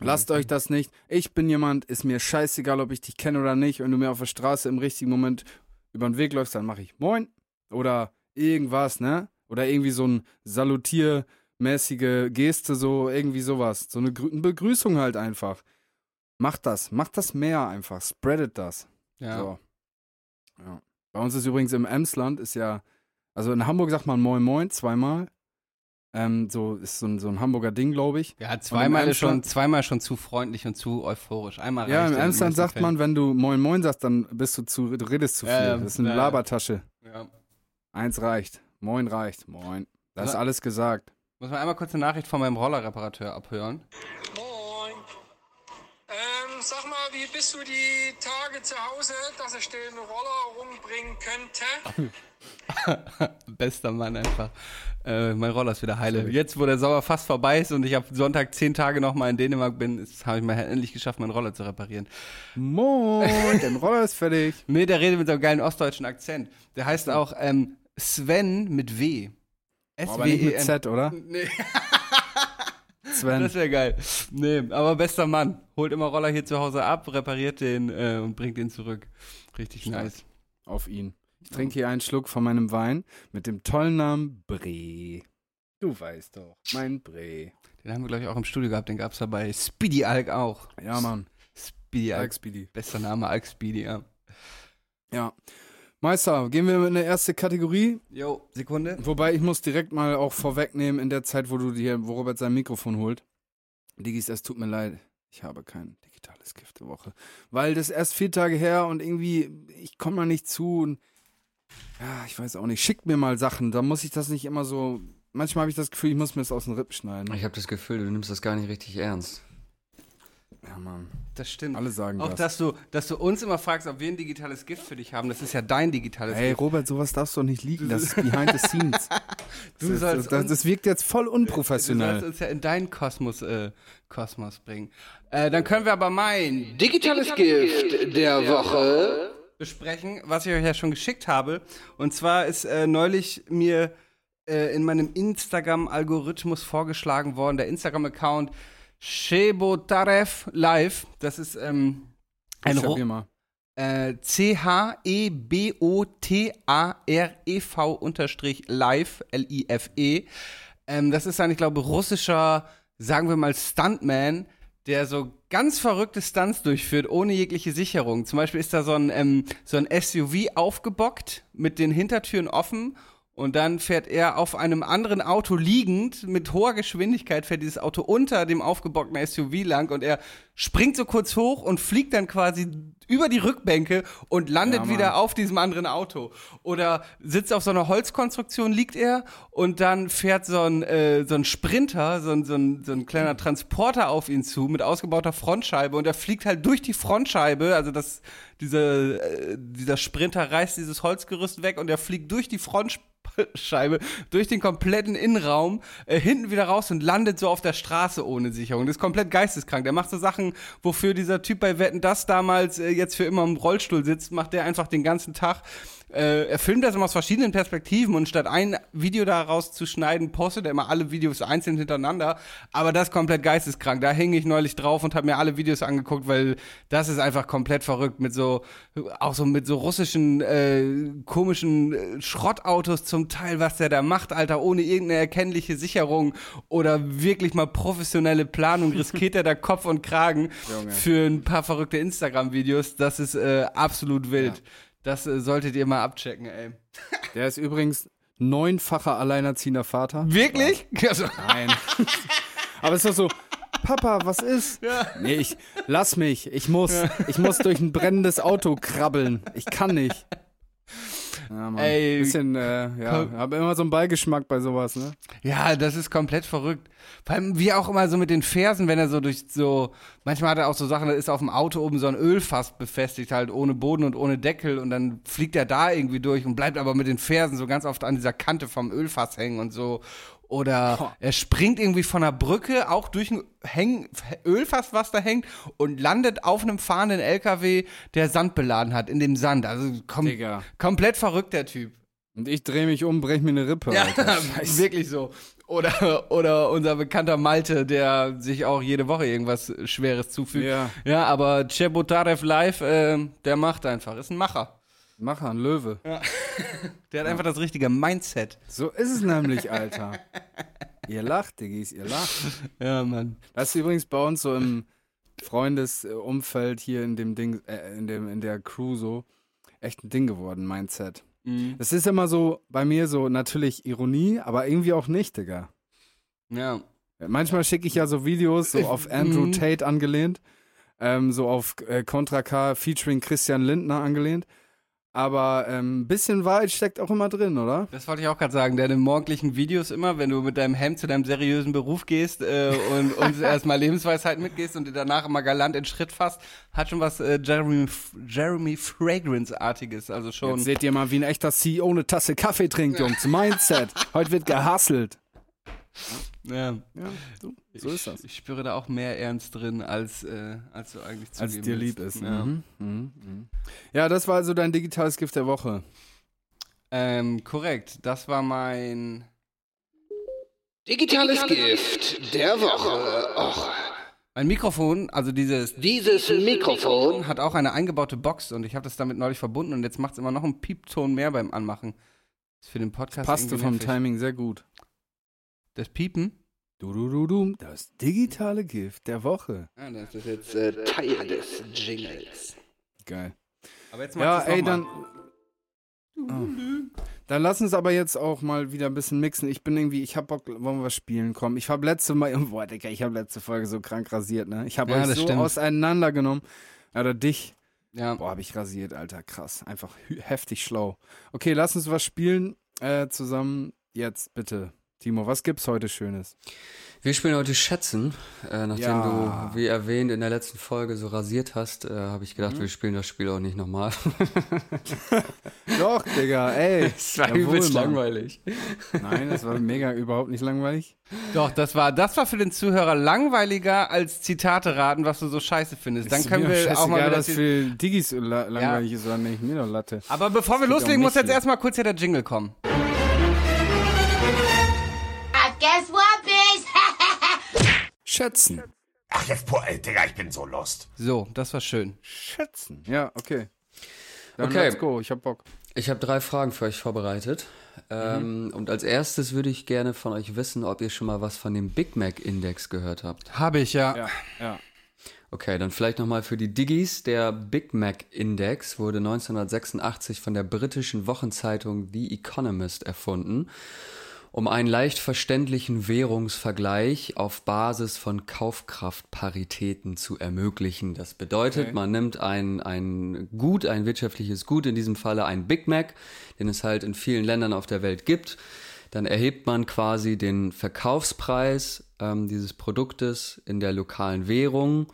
lasst euch das nicht. Ich bin jemand, ist mir scheißegal, ob ich dich kenne oder nicht. Wenn du mir auf der Straße im richtigen Moment über den Weg läufst, dann mache ich Moin. Oder irgendwas, ne? Oder irgendwie so ein salutiermäßige Geste, so irgendwie sowas. So eine Begrüßung halt einfach. Macht das, macht das mehr einfach. Spreadet das. Ja. So. ja. Bei uns ist übrigens im Emsland, ist ja, also in Hamburg sagt man Moin Moin zweimal. Ähm, so ist so ein, so ein Hamburger Ding, glaube ich. Ja, zweimal ist schon, zweimal schon zu freundlich und zu euphorisch. Einmal Ja, im Emsland sagt man, wenn du Moin Moin sagst, dann bist du zu, du redest zu viel. Ja, das ist eine ja, Labertasche. Ja. Eins reicht. Moin reicht. Moin. Das ist alles gesagt. Muss man einmal kurz eine Nachricht von meinem Rollerreparateur abhören? Moin. Sag mal, wie bist du die Tage zu Hause, dass ich den Roller rumbringen könnte? Bester Mann einfach. Äh, mein Roller ist wieder heile. Jetzt, wo der Sauer fast vorbei ist und ich ab Sonntag zehn Tage nochmal in Dänemark bin, habe ich mal endlich geschafft, meinen Roller zu reparieren. Moin, dein Roller ist fertig. nee, der redet mit so einem geilen ostdeutschen Akzent. Der heißt auch ähm, Sven mit W. S -W -E -N. Aber nicht mit Z, oder? Nee. Sven. Das wäre geil. Nee, aber bester Mann. Holt immer Roller hier zu Hause ab, repariert den äh, und bringt ihn zurück. Richtig Stark. nice. Auf ihn. Ich trinke hier einen Schluck von meinem Wein mit dem tollen Namen Bre. Du weißt doch, mein Bre. Den haben wir, glaube ich, auch im Studio gehabt. Den gab es da bei Speedy Alk auch. Ja, Mann. Speedy Alk. Alk Speedy. Bester Name, Alk Speedy, ja. Ja. Meister, gehen wir in eine erste Kategorie. Jo, Sekunde. Wobei ich muss direkt mal auch vorwegnehmen, in der Zeit, wo du dir, wo Robert sein Mikrofon holt. Digis, es tut mir leid. Ich habe kein digitales Gift der Woche. Weil das erst vier Tage her und irgendwie, ich komme da nicht zu und ja, ich weiß auch nicht. Schickt mir mal Sachen, da muss ich das nicht immer so. Manchmal habe ich das Gefühl, ich muss mir das aus den Rippen schneiden. Ich habe das Gefühl, du nimmst das gar nicht richtig ernst. Ja, Mann. Das stimmt. Alle sagen auch, das. dass du, dass du uns immer fragst, ob wir ein digitales Gift für dich haben. Das ist ja dein digitales Ey, Gift. Ey, Robert, sowas darfst du doch nicht liegen. Das ist behind the scenes. du das, sollst das, das, wirkt jetzt voll unprofessionell. Du sollst uns ja in deinen Kosmos, äh, Kosmos bringen. Äh, dann können wir aber mein digitales Gift der Woche besprechen, was ich euch ja schon geschickt habe. Und zwar ist äh, neulich mir äh, in meinem Instagram-Algorithmus vorgeschlagen worden, der Instagram-Account Shebotarev Live. Das ist ähm, ein Ro äh, C-H-E-B-O-T-A-R-E-V unterstrich live, L-I-F-E. Ähm, das ist ein, ich glaube, russischer, sagen wir mal, Stuntman, der so ganz verrückte Stunts durchführt, ohne jegliche Sicherung. Zum Beispiel ist da so ein, ähm, so ein SUV aufgebockt mit den Hintertüren offen und dann fährt er auf einem anderen Auto liegend, mit hoher Geschwindigkeit fährt dieses Auto unter dem aufgebockten SUV lang und er springt so kurz hoch und fliegt dann quasi über die Rückbänke und landet ja, wieder auf diesem anderen Auto. Oder sitzt auf so einer Holzkonstruktion, liegt er und dann fährt so ein, äh, so ein Sprinter, so ein, so, ein, so ein kleiner Transporter auf ihn zu mit ausgebauter Frontscheibe und er fliegt halt durch die Frontscheibe, also das, dieser, äh, dieser Sprinter reißt dieses Holzgerüst weg und er fliegt durch die Frontscheibe Scheibe durch den kompletten Innenraum äh, hinten wieder raus und landet so auf der Straße ohne Sicherung. Das ist komplett geisteskrank. Der macht so Sachen, wofür dieser Typ bei Wetten das damals äh, jetzt für immer im Rollstuhl sitzt, macht der einfach den ganzen Tag. Äh, er filmt das immer aus verschiedenen Perspektiven und statt ein Video daraus zu schneiden, postet er immer alle Videos einzeln hintereinander. Aber das ist komplett geisteskrank. Da hänge ich neulich drauf und habe mir alle Videos angeguckt, weil das ist einfach komplett verrückt mit so, auch so mit so russischen äh, komischen äh, Schrottautos zum Teil, was der da macht, Alter, ohne irgendeine erkennliche Sicherung oder wirklich mal professionelle Planung, riskiert er da Kopf und Kragen Junge. für ein paar verrückte Instagram-Videos. Das ist äh, absolut wild. Ja. Das äh, solltet ihr mal abchecken, ey. Der ist übrigens neunfacher alleinerziehender Vater. Wirklich? Also. Nein. Aber es ist doch so, Papa, was ist? Ja. Nee, ich, lass mich. Ich muss. Ja. Ich muss durch ein brennendes Auto krabbeln. Ich kann nicht. Ja, Mann. Ey, Bisschen, äh, ja, habe immer so einen Beigeschmack bei sowas, ne? Ja, das ist komplett verrückt. Vor allem wie auch immer so mit den Fersen, wenn er so durch so, manchmal hat er auch so Sachen, da ist auf dem Auto oben so ein Ölfass befestigt, halt ohne Boden und ohne Deckel und dann fliegt er da irgendwie durch und bleibt aber mit den Fersen so ganz oft an dieser Kante vom Ölfass hängen und so. Oder er springt irgendwie von der Brücke, auch durch ein Häng Ölfass, was da hängt, und landet auf einem fahrenden LKW, der Sand beladen hat, in dem Sand. Also kom Digga. komplett verrückt, der Typ. Und ich drehe mich um, brech mir eine Rippe. Ja, wirklich so. Oder, oder unser bekannter Malte, der sich auch jede Woche irgendwas Schweres zufügt. Ja. ja aber Chebotarev Live, äh, der macht einfach, ist ein Macher. Macher, ein Löwe. Der hat einfach das richtige Mindset. So ist es nämlich, Alter. ihr lacht, Diggis, ihr lacht. Ja, Mann. Das ist übrigens bei uns so im Freundesumfeld hier in dem Ding, äh, in, dem, in der Crew so echt ein Ding geworden, Mindset. Mhm. Das ist immer so bei mir so natürlich Ironie, aber irgendwie auch nicht, Digga. Ja. Manchmal schicke ich ja so Videos so auf Andrew Mhm. Tate angelehnt, ähm, so auf äh, Contra K featuring Christian Lindner angelehnt. Aber ein ähm, bisschen Wahrheit steckt auch immer drin, oder? Das wollte ich auch gerade sagen. Deine morgendlichen Videos immer, wenn du mit deinem Hemd zu deinem seriösen Beruf gehst äh, und uns erstmal Lebensweisheit mitgehst und dir danach immer galant in Schritt fasst, hat schon was äh, Jeremy, Jeremy Fragrance-artiges. Also schon. Jetzt seht ihr mal, wie ein echter CEO eine Tasse Kaffee trinkt, Jungs. Mindset. Heute wird gehustelt. Ja. Ja, so, so ist das. Ich spüre da auch mehr Ernst drin, als, äh, als du eigentlich Als zugeben dir lieb willst. ist. Ja. Mhm. Mhm. Mhm. ja, das war also dein digitales Gift der Woche. Ähm, korrekt. Das war mein. Digitales Gift der Woche. Och, Mein Mikrofon, also dieses dieses Mikrofon hat auch eine eingebaute Box und ich habe das damit neulich verbunden und jetzt macht es immer noch einen Piepton mehr beim Anmachen. Ist für den Podcast Passte irgendwie vom nervig. Timing sehr gut. Das Piepen? Du, du, du, du. Das digitale Gift der Woche. Ja, das ist jetzt äh, Teil des Jingles. Geil. Aber jetzt Ja, macht's ey, noch dann. mal. Oh. Dann lass uns aber jetzt auch mal wieder ein bisschen mixen. Ich bin irgendwie, ich hab Bock, wollen wir was spielen? Komm, ich habe letzte Mal, boah, Digga, ich habe letzte Folge so krank rasiert, ne? Ich habe Ja, euch das so stimmt. auseinandergenommen. Oder dich. Ja. Boah, habe ich rasiert, Alter, krass. Einfach heftig schlau. Okay, lass uns was spielen äh, zusammen. Jetzt bitte. Timo, was gibt's heute Schönes? Wir spielen heute Schätzen. Äh, nachdem Ja. du, wie erwähnt, in der letzten Folge so rasiert hast, äh, habe ich gedacht, wir spielen das Spiel auch nicht nochmal. Doch, Digga, ey. Es war Jawohl, übelst Mann. langweilig. Nein, das war mega überhaupt nicht langweilig. Doch, das war, das war für den Zuhörer langweiliger als Zitate raten, was du so scheiße findest. Dann Ist können wir auch mal wieder was für Diggis la langweilig ist oder nicht. Mir doch Latte. Aber bevor wir geht um loslegen, muss jetzt erstmal kurz hier der Jingle kommen. Guess what, bitch? Schätzen. Ach, jetzt, boah, ey, Digga, ich bin so lost. So, das war schön. Schätzen. Ja, okay. Dann Okay. let's go. Ich hab Bock. Ich habe drei Fragen für euch vorbereitet. Ähm, und als erstes würde ich gerne von euch wissen, ob ihr schon mal was von dem Big Mac Index gehört habt. Habe ich ja. Ja, ja. Okay, dann vielleicht nochmal für die Diggis. Der Big Mac Index wurde 1986 von der britischen Wochenzeitung The Economist erfunden, um einen leicht verständlichen Währungsvergleich auf Basis von Kaufkraftparitäten zu ermöglichen. Das bedeutet, Okay. man nimmt ein, ein Gut, ein wirtschaftliches Gut, in diesem Falle ein Big Mac, den es halt in vielen Ländern auf der Welt gibt. Dann erhebt man quasi den Verkaufspreis ähm, dieses Produktes in der lokalen Währung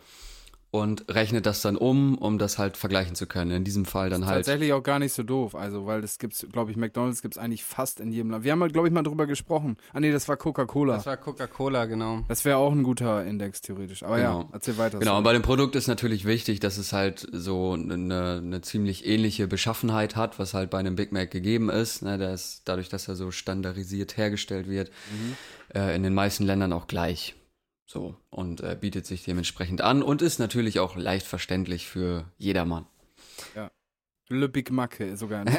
und rechnet das dann um, um das halt vergleichen zu können. In diesem Fall dann halt. Tatsächlich auch gar nicht so doof. Also, weil das gibt's, glaube ich, McDonalds gibt's eigentlich fast in jedem Land. Wir haben, glaube ich, mal drüber gesprochen. Ah, nee, das war Coca-Cola. Das war Coca-Cola, genau. Das wäre auch ein guter Index, theoretisch. Aber ja, Genau. erzähl weiter. Genau, und sorry. bei dem Produkt ist natürlich wichtig, dass es halt so eine, eine ziemlich ähnliche Beschaffenheit hat, was halt bei einem Big Mac gegeben ist. Ne, der ist dadurch, dass er so standardisiert hergestellt wird, äh, in den meisten Ländern auch gleich. So, und äh, bietet sich dementsprechend an und ist natürlich auch leicht verständlich für jedermann. Le Big Macke sogar.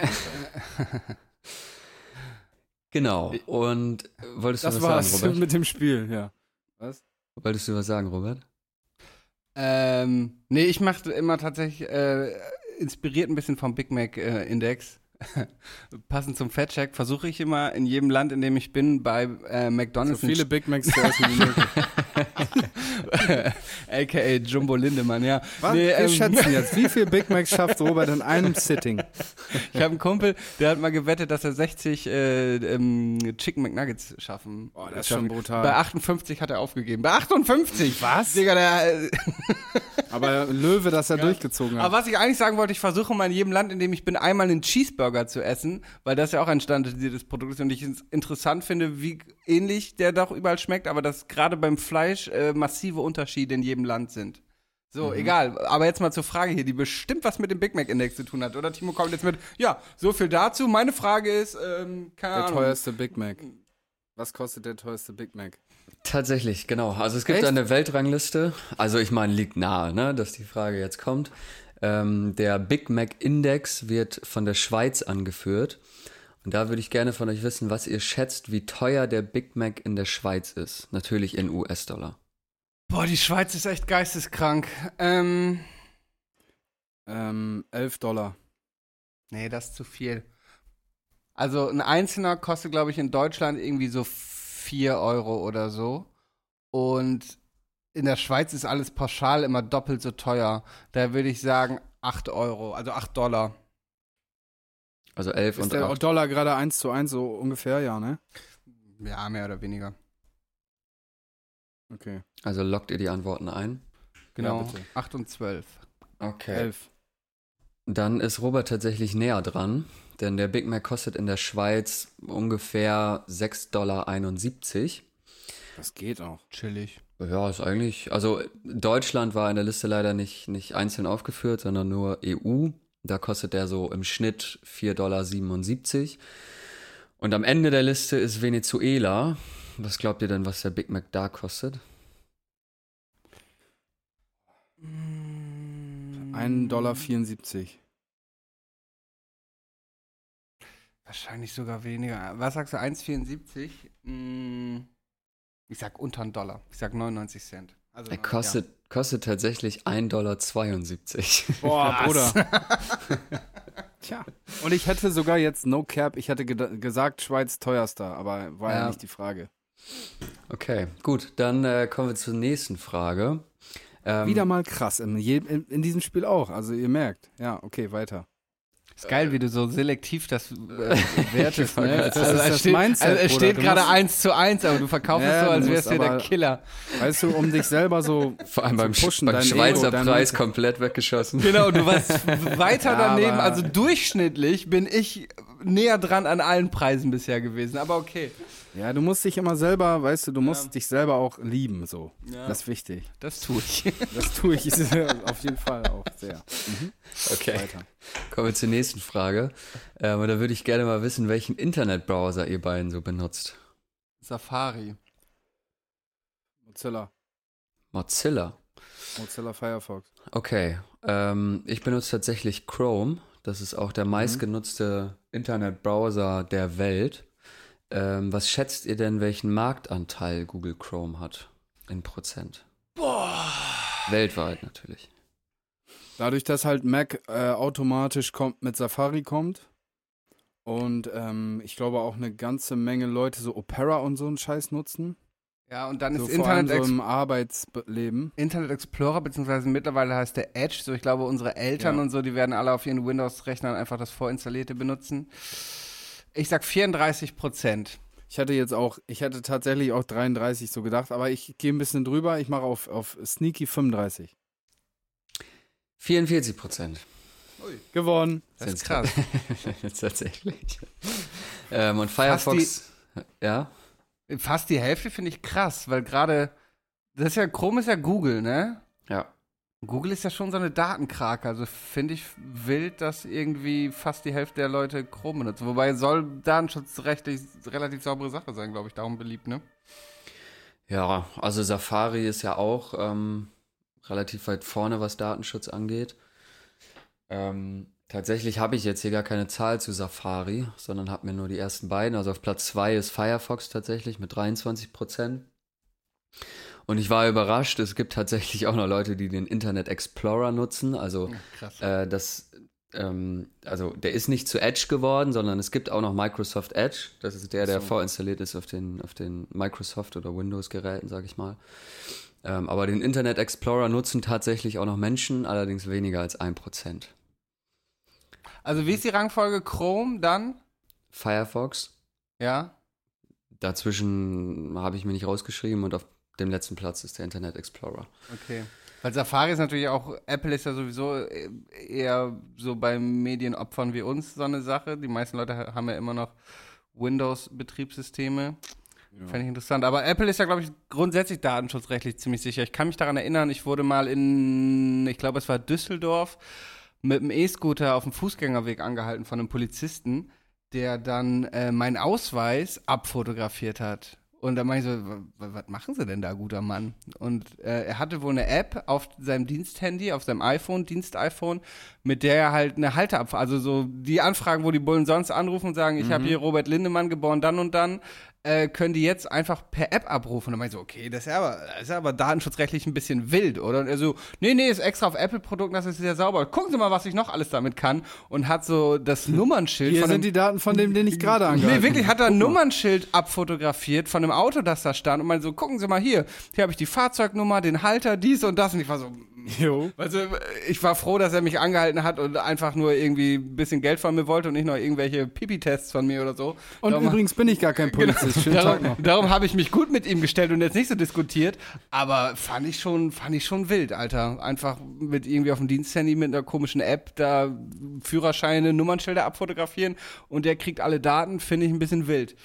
Genau. Und äh, wolltest du das was war's sagen, Robert? mit dem Spiel, ja. Was? Wolltest du was sagen, Robert? Ähm, nee, ich mache immer tatsächlich, äh, inspiriert ein bisschen vom Big Mac äh, Index. passend zum Fettcheck versuche ich immer in jedem Land, in dem ich bin, bei äh, McDonalds. So viele Big Macs zu essen wie möglich. AKA Jumbo Lindemann, ja. Was? Nee, Wir ähm, schätzen jetzt, wie viel Big Macs schafft Robert in einem Sitting? Ich habe einen Kumpel, der hat mal gewettet, dass er 60 äh, ähm, Chicken McNuggets schaffen. Oh, das ist schon brutal. Bei 58 hat er aufgegeben. Bei 58? Was? Digga, der, äh, Aber Löwe, dass er ja. durchgezogen hat. Aber was ich eigentlich sagen wollte, ich versuche mal in jedem Land, in dem ich bin, einmal einen Cheeseburger zu essen, weil das ja auch ein standardisiertes Produkt ist und ich es interessant finde, wie ähnlich der doch überall schmeckt, aber dass gerade beim Fleisch äh, massive Unterschiede in jedem Land sind. So, mhm. egal. Aber jetzt mal zur Frage hier, die bestimmt was mit dem Big Mac Index zu tun hat. Oder Timo kommt jetzt mit, ja, so viel dazu. Meine Frage ist, ähm, keine der Ahnung. Der teuerste Big Mac. Was kostet der teuerste Big Mac? Tatsächlich, genau. Also es gibt Echt? eine Weltrangliste. Also ich meine, liegt nahe, ne, dass die Frage jetzt kommt. Ähm, der Big Mac Index wird von der Schweiz angeführt. Und da würde ich gerne von euch wissen, was ihr schätzt, wie teuer der Big Mac in der Schweiz ist. Natürlich in US-Dollar. Boah, die Schweiz ist echt geisteskrank. Ähm, ähm, 11 Dollar. Nee, das ist zu viel. Also ein einzelner kostet, glaube ich, in Deutschland irgendwie so 4 Euro oder so. Und in der Schweiz ist alles pauschal immer doppelt so teuer. Da würde ich sagen 8 Euro, also 8 Dollar. Also 11 ist und der 8. Dollar gerade 1 zu 1 so ungefähr, ja, ne? Ja, mehr oder weniger. Okay. Also lockt ihr die Antworten ein? Genau, ja, 8 und 12. Okay. 11. Dann ist Robert tatsächlich näher dran, denn der Big Mac kostet in der Schweiz ungefähr 6,71 Dollar. Das geht auch. Chillig. Ja, ist eigentlich, also Deutschland war in der Liste leider nicht, nicht einzeln aufgeführt, sondern nur EU. Da kostet der so im Schnitt 4,77 Dollar. Und am Ende der Liste ist Venezuela. Was glaubt ihr denn, was der Big Mac da kostet? 1,74 Dollar. Wahrscheinlich sogar weniger. Was sagst du, 1,74? Ich sag unter einen Dollar. Ich sag 99 Cent. Also, er kostet, ja. kostet tatsächlich 1,72 Dollar. Boah, Bruder. Tja. Und ich hätte sogar jetzt No Cap, ich hätte ge gesagt Schweiz teuerster, aber war ja, ja nicht die Frage. Okay, gut, dann äh, kommen wir zur nächsten Frage. Ähm, Wieder mal krass, in, in, in, diesem Spiel auch, also ihr merkt. Ja, okay, weiter. Ist geil, wie du so selektiv das äh, wertest, ne? Das, also, ist das steht, Mindset, also es steht gerade eins zu eins, aber du verkaufst ja, es so, als wärst du der Killer. Weißt du, um dich selber so Vor allem beim, pushen, beim Schweizer Ego, Preis komplett weggeschossen. Genau, du warst weiter ja, daneben. Also durchschnittlich bin ich näher dran an allen Preisen bisher gewesen, aber okay. Ja, du musst dich immer selber, weißt du, du musst ja. dich selber auch lieben, so. Ja. Das ist wichtig. Das tue ich. Das tue ich auf jeden Fall auch sehr. Mhm. Okay. Weiter. Kommen wir zur nächsten Frage. Ähm, da würde ich gerne mal wissen, welchen Internetbrowser ihr beiden so benutzt. Safari. Mozilla. Mozilla. Mozilla Firefox. Okay. Ähm, ich benutze tatsächlich Chrome. Das ist auch der mhm. meistgenutzte Internetbrowser der Welt. Ähm, was schätzt ihr denn, welchen Marktanteil Google Chrome hat in Prozent? Boah. Weltweit natürlich. Dadurch, dass halt Mac äh, automatisch kommt, mit Safari kommt und ähm, ich glaube auch eine ganze Menge Leute so Opera und so einen Scheiß nutzen. Ja, und dann so ist Internet so im Arbeitsleben. Internet Explorer, beziehungsweise mittlerweile heißt der Edge. So, ich glaube, unsere Eltern ja. und so, die werden alle auf ihren Windows-Rechnern einfach das vorinstallierte benutzen. Ich sag 34 Prozent. Ich hatte jetzt auch, ich hätte tatsächlich auch 33 so gedacht, aber ich gehe ein bisschen drüber. Ich mache auf, auf Sneaky 35. 44 Prozent. Gewonnen. Das ist krass. Tatsächlich. ähm, und Firefox, die, ja. Fast die Hälfte finde ich krass, weil gerade, das ist ja, Chrome ist ja Google, ne? Ja. Google ist ja schon so eine Datenkrake, also finde ich wild, dass irgendwie fast die Hälfte der Leute Chrome benutzen. Wobei soll datenschutzrechtlich relativ saubere Sache sein, glaube ich, darum beliebt, ne? Ja, also Safari ist ja auch ähm, relativ weit vorne, was Datenschutz angeht. Ähm, tatsächlich habe ich jetzt hier gar keine Zahl zu Safari, sondern habe mir nur die ersten beiden. Also auf Platz 2 ist Firefox tatsächlich mit 23 Prozent. Und ich war überrascht, es gibt tatsächlich auch noch Leute, die den Internet Explorer nutzen. Also äh, das ähm, also der ist nicht zu Edge geworden, sondern es gibt auch noch Microsoft Edge. Das ist der, der so. vorinstalliert ist auf den, auf den Microsoft- oder Windows-Geräten, sage ich mal. Ähm, aber den Internet Explorer nutzen tatsächlich auch noch Menschen, allerdings weniger als ein Prozent. Also wie ist die Rangfolge Chrome dann? Firefox. Ja. Dazwischen habe ich mir nicht rausgeschrieben und auf dem letzten Platz ist der Internet Explorer. Okay. Weil Safari ist natürlich auch, Apple ist ja sowieso eher so bei Medienopfern wie uns so eine Sache. Die meisten Leute haben ja immer noch Windows-Betriebssysteme. Ja. Fände ich interessant. Aber Apple ist ja, glaube ich, grundsätzlich datenschutzrechtlich ziemlich sicher. Ich kann mich daran erinnern, ich wurde mal in, ich glaube, es war Düsseldorf, mit einem E-Scooter auf dem Fußgängerweg angehalten von einem Polizisten, der dann äh, meinen Ausweis abfotografiert hat. Und da meine ich so, was machen Sie denn da, guter Mann? Und äh, er hatte wohl eine App auf seinem Diensthandy, auf seinem iPhone, Dienst-iPhone, mit der er halt eine Halteabfrage, also so die Anfragen, wo die Bullen sonst anrufen und sagen, ich mhm. habe hier Robert Lindemann geboren, dann und dann, äh, können die jetzt einfach per App abrufen. Und dann meine ich so, okay, das ist ja aber, das ist aber datenschutzrechtlich ein bisschen wild, oder? Und er so, nee, nee, ist extra auf Apple-Produkten, das ist sehr sauber. Gucken Sie mal, was ich noch alles damit kann. Und hat so das Nummernschild. Hier sind dem, die Daten von dem, den ich gerade angehalten Nee, wirklich, hat er ein Nummernschild abfotografiert von einem Auto, das da stand. Und meinte so, gucken Sie mal hier, hier habe ich die Fahrzeugnummer, den Halter, dies und das. Und ich war so, Jo. Also ich war froh, dass er mich angehalten hat und einfach nur irgendwie ein bisschen Geld von mir wollte und nicht noch irgendwelche Pipi-Tests von mir oder so. Und darum, übrigens bin ich gar kein genau. Polizist. Genau, darum, darum habe ich mich gut mit ihm gestellt und jetzt nicht so diskutiert. Aber fand ich schon, fand ich schon wild, Alter. Einfach mit irgendwie auf dem Diensthandy mit einer komischen App da Führerscheine, Nummernschilder abfotografieren und der kriegt alle Daten, finde ich ein bisschen wild.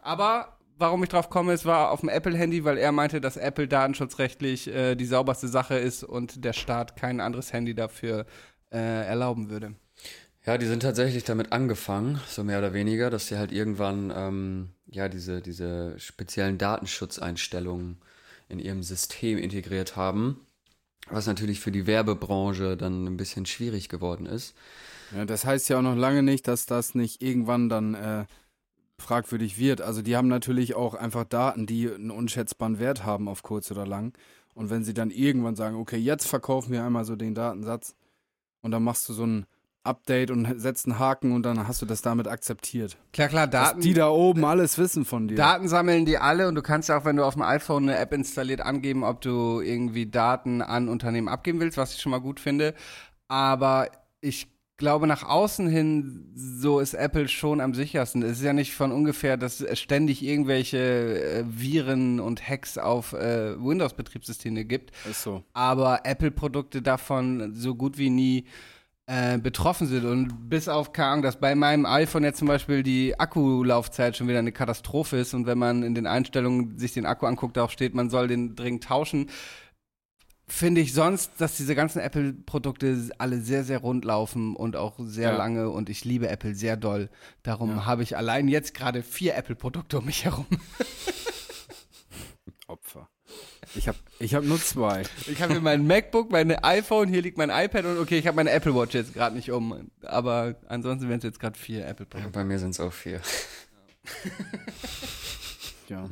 Aber warum ich drauf komme, es war auf dem Apple-Handy, weil er meinte, dass Apple datenschutzrechtlich äh, die sauberste Sache ist und der Staat kein anderes Handy dafür äh, erlauben würde. Ja, die sind tatsächlich damit angefangen, so mehr oder weniger, dass sie halt irgendwann ähm, ja diese, diese speziellen Datenschutzeinstellungen in ihrem System integriert haben, was natürlich für die Werbebranche dann ein bisschen schwierig geworden ist. Ja, das heißt ja auch noch lange nicht, dass das nicht irgendwann dann äh, fragwürdig wird. Also die haben natürlich auch einfach Daten, die einen unschätzbaren Wert haben auf kurz oder lang. Und wenn sie dann irgendwann sagen, okay, jetzt verkaufen wir einmal so den Datensatz und dann machst du so ein Update und setzt einen Haken und dann hast du das damit akzeptiert. Klar, klar, Daten. Dass die da oben alles wissen von dir. Daten sammeln die alle und du kannst ja auch, wenn du auf dem iPhone eine App installiert, angeben, ob du irgendwie Daten an Unternehmen abgeben willst, was ich schon mal gut finde. Aber ich glaube, nach außen hin, so ist Apple schon am sichersten. Es ist ja nicht von ungefähr, dass es ständig irgendwelche äh, Viren und Hacks auf äh, Windows-Betriebssysteme gibt. Ist so. Aber Apple-Produkte davon so gut wie nie äh, betroffen sind. Und bis auf, keine Ahnung, dass bei meinem iPhone jetzt zum Beispiel die Akkulaufzeit schon wieder eine Katastrophe ist und wenn man in den Einstellungen sich den Akku anguckt, darauf steht, man soll den dringend tauschen finde ich sonst, dass diese ganzen Apple-Produkte alle sehr, sehr rund laufen und auch sehr ja. lange und ich liebe Apple sehr doll. Darum ja. habe ich allein jetzt gerade vier Apple-Produkte um mich herum. Opfer. Ich habe ich hab nur zwei. Ich habe hier mein MacBook, mein iPhone, hier liegt mein iPad und okay, ich habe meine Apple Watch jetzt gerade nicht um. Aber ansonsten wären es jetzt gerade vier Apple-Produkte. Bei mir sind es auch vier. ja.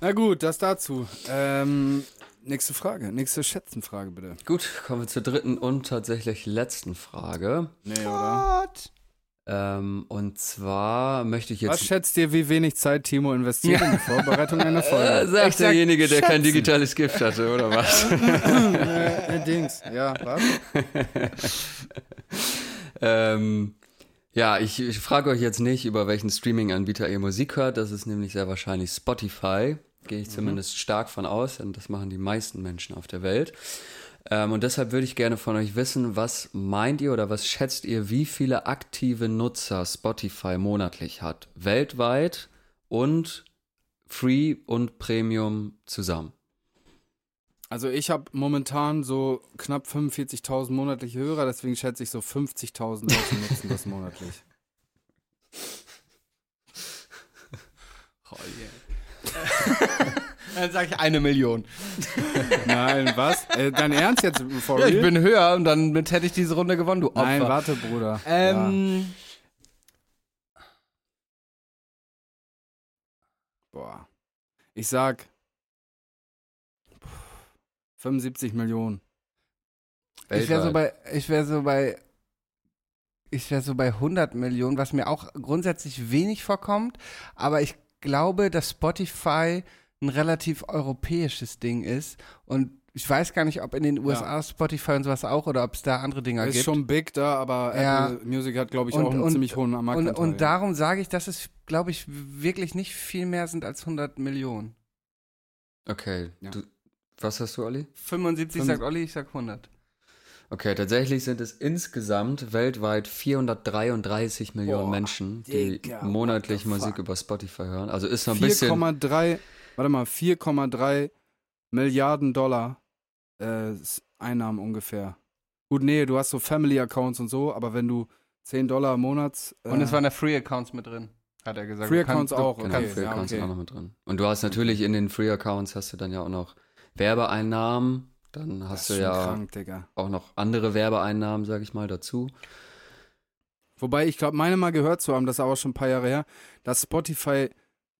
Na gut, das dazu. Ähm, Nächste Frage, nächste Schätzenfrage bitte. Gut, kommen wir zur dritten und tatsächlich letzten Frage. Nee, oder? Ähm, und zwar möchte ich jetzt. Was schätzt ihr, wie wenig Zeit Timo investiert in die Vorbereitung einer Folge? Äh, sagt sag derjenige, der kein digitales Gift hatte, oder was? äh, Dings, ja, was? ähm, ja, ich, ich frage euch jetzt nicht, über welchen Streaming-Anbieter ihr Musik hört. Das ist nämlich sehr wahrscheinlich Spotify. Gehe ich mhm. zumindest stark von aus, und das machen die meisten Menschen auf der Welt. Ähm, und deshalb würde ich gerne von euch wissen, was meint ihr oder was schätzt ihr, wie viele aktive Nutzer Spotify monatlich hat? Weltweit und Free und Premium zusammen. Also ich habe momentan so knapp 45.000 monatliche Hörer, deswegen schätze ich so 50.000 Leute nutzen das monatlich. Oh yeah. dann sage ich eine Million. Nein, was? Äh, dein Ernst jetzt? For ja, ich bin höher und dann hätte ich diese Runde gewonnen, du Opfer. Nein, warte, Bruder. Ähm. Ja. Boah. Ich sag 75 Millionen. Weltweit. Ich wäre so bei, ich wäre so bei ich wäre so bei 100 Millionen, was mir auch grundsätzlich wenig vorkommt. Aber ich glaube, dass Spotify ein relativ europäisches Ding ist und ich weiß gar nicht, ob in den USA ja. Spotify und sowas auch oder ob es da andere Dinger ist gibt. Ist schon big da, aber ja. Apple Music hat, glaube ich, und, auch einen und, ziemlich hohen Marktanteil. Und, und darum sage ich, dass es, glaube ich, wirklich nicht viel mehr sind als 100 Millionen. Okay. Ja. Du, was hast du, Olli? 75 Fünf sagt Olli, ich sag 100. Okay, tatsächlich sind es insgesamt weltweit 433 Millionen Boah, Menschen, die Digga, monatlich Musik über Spotify hören. Also ist noch ein bisschen. 4,3, warte mal, 4,3 Milliarden Dollar äh, Einnahmen ungefähr. Gut, nee, du hast so Family-Accounts und so, aber wenn du 10 Dollar im Monat. Äh, und es waren da Free-Accounts mit drin, hat er gesagt. Free-Accounts auch, okay. Genau, Free-Accounts ja, okay. auch noch mit drin. Und du hast natürlich in den Free-Accounts hast du dann ja auch noch Werbeeinnahmen. Dann hast du ja krank, auch noch andere Werbeeinnahmen, sag ich mal, dazu. Wobei ich glaube, meine mal gehört zu haben, das ist aber schon ein paar Jahre her, dass Spotify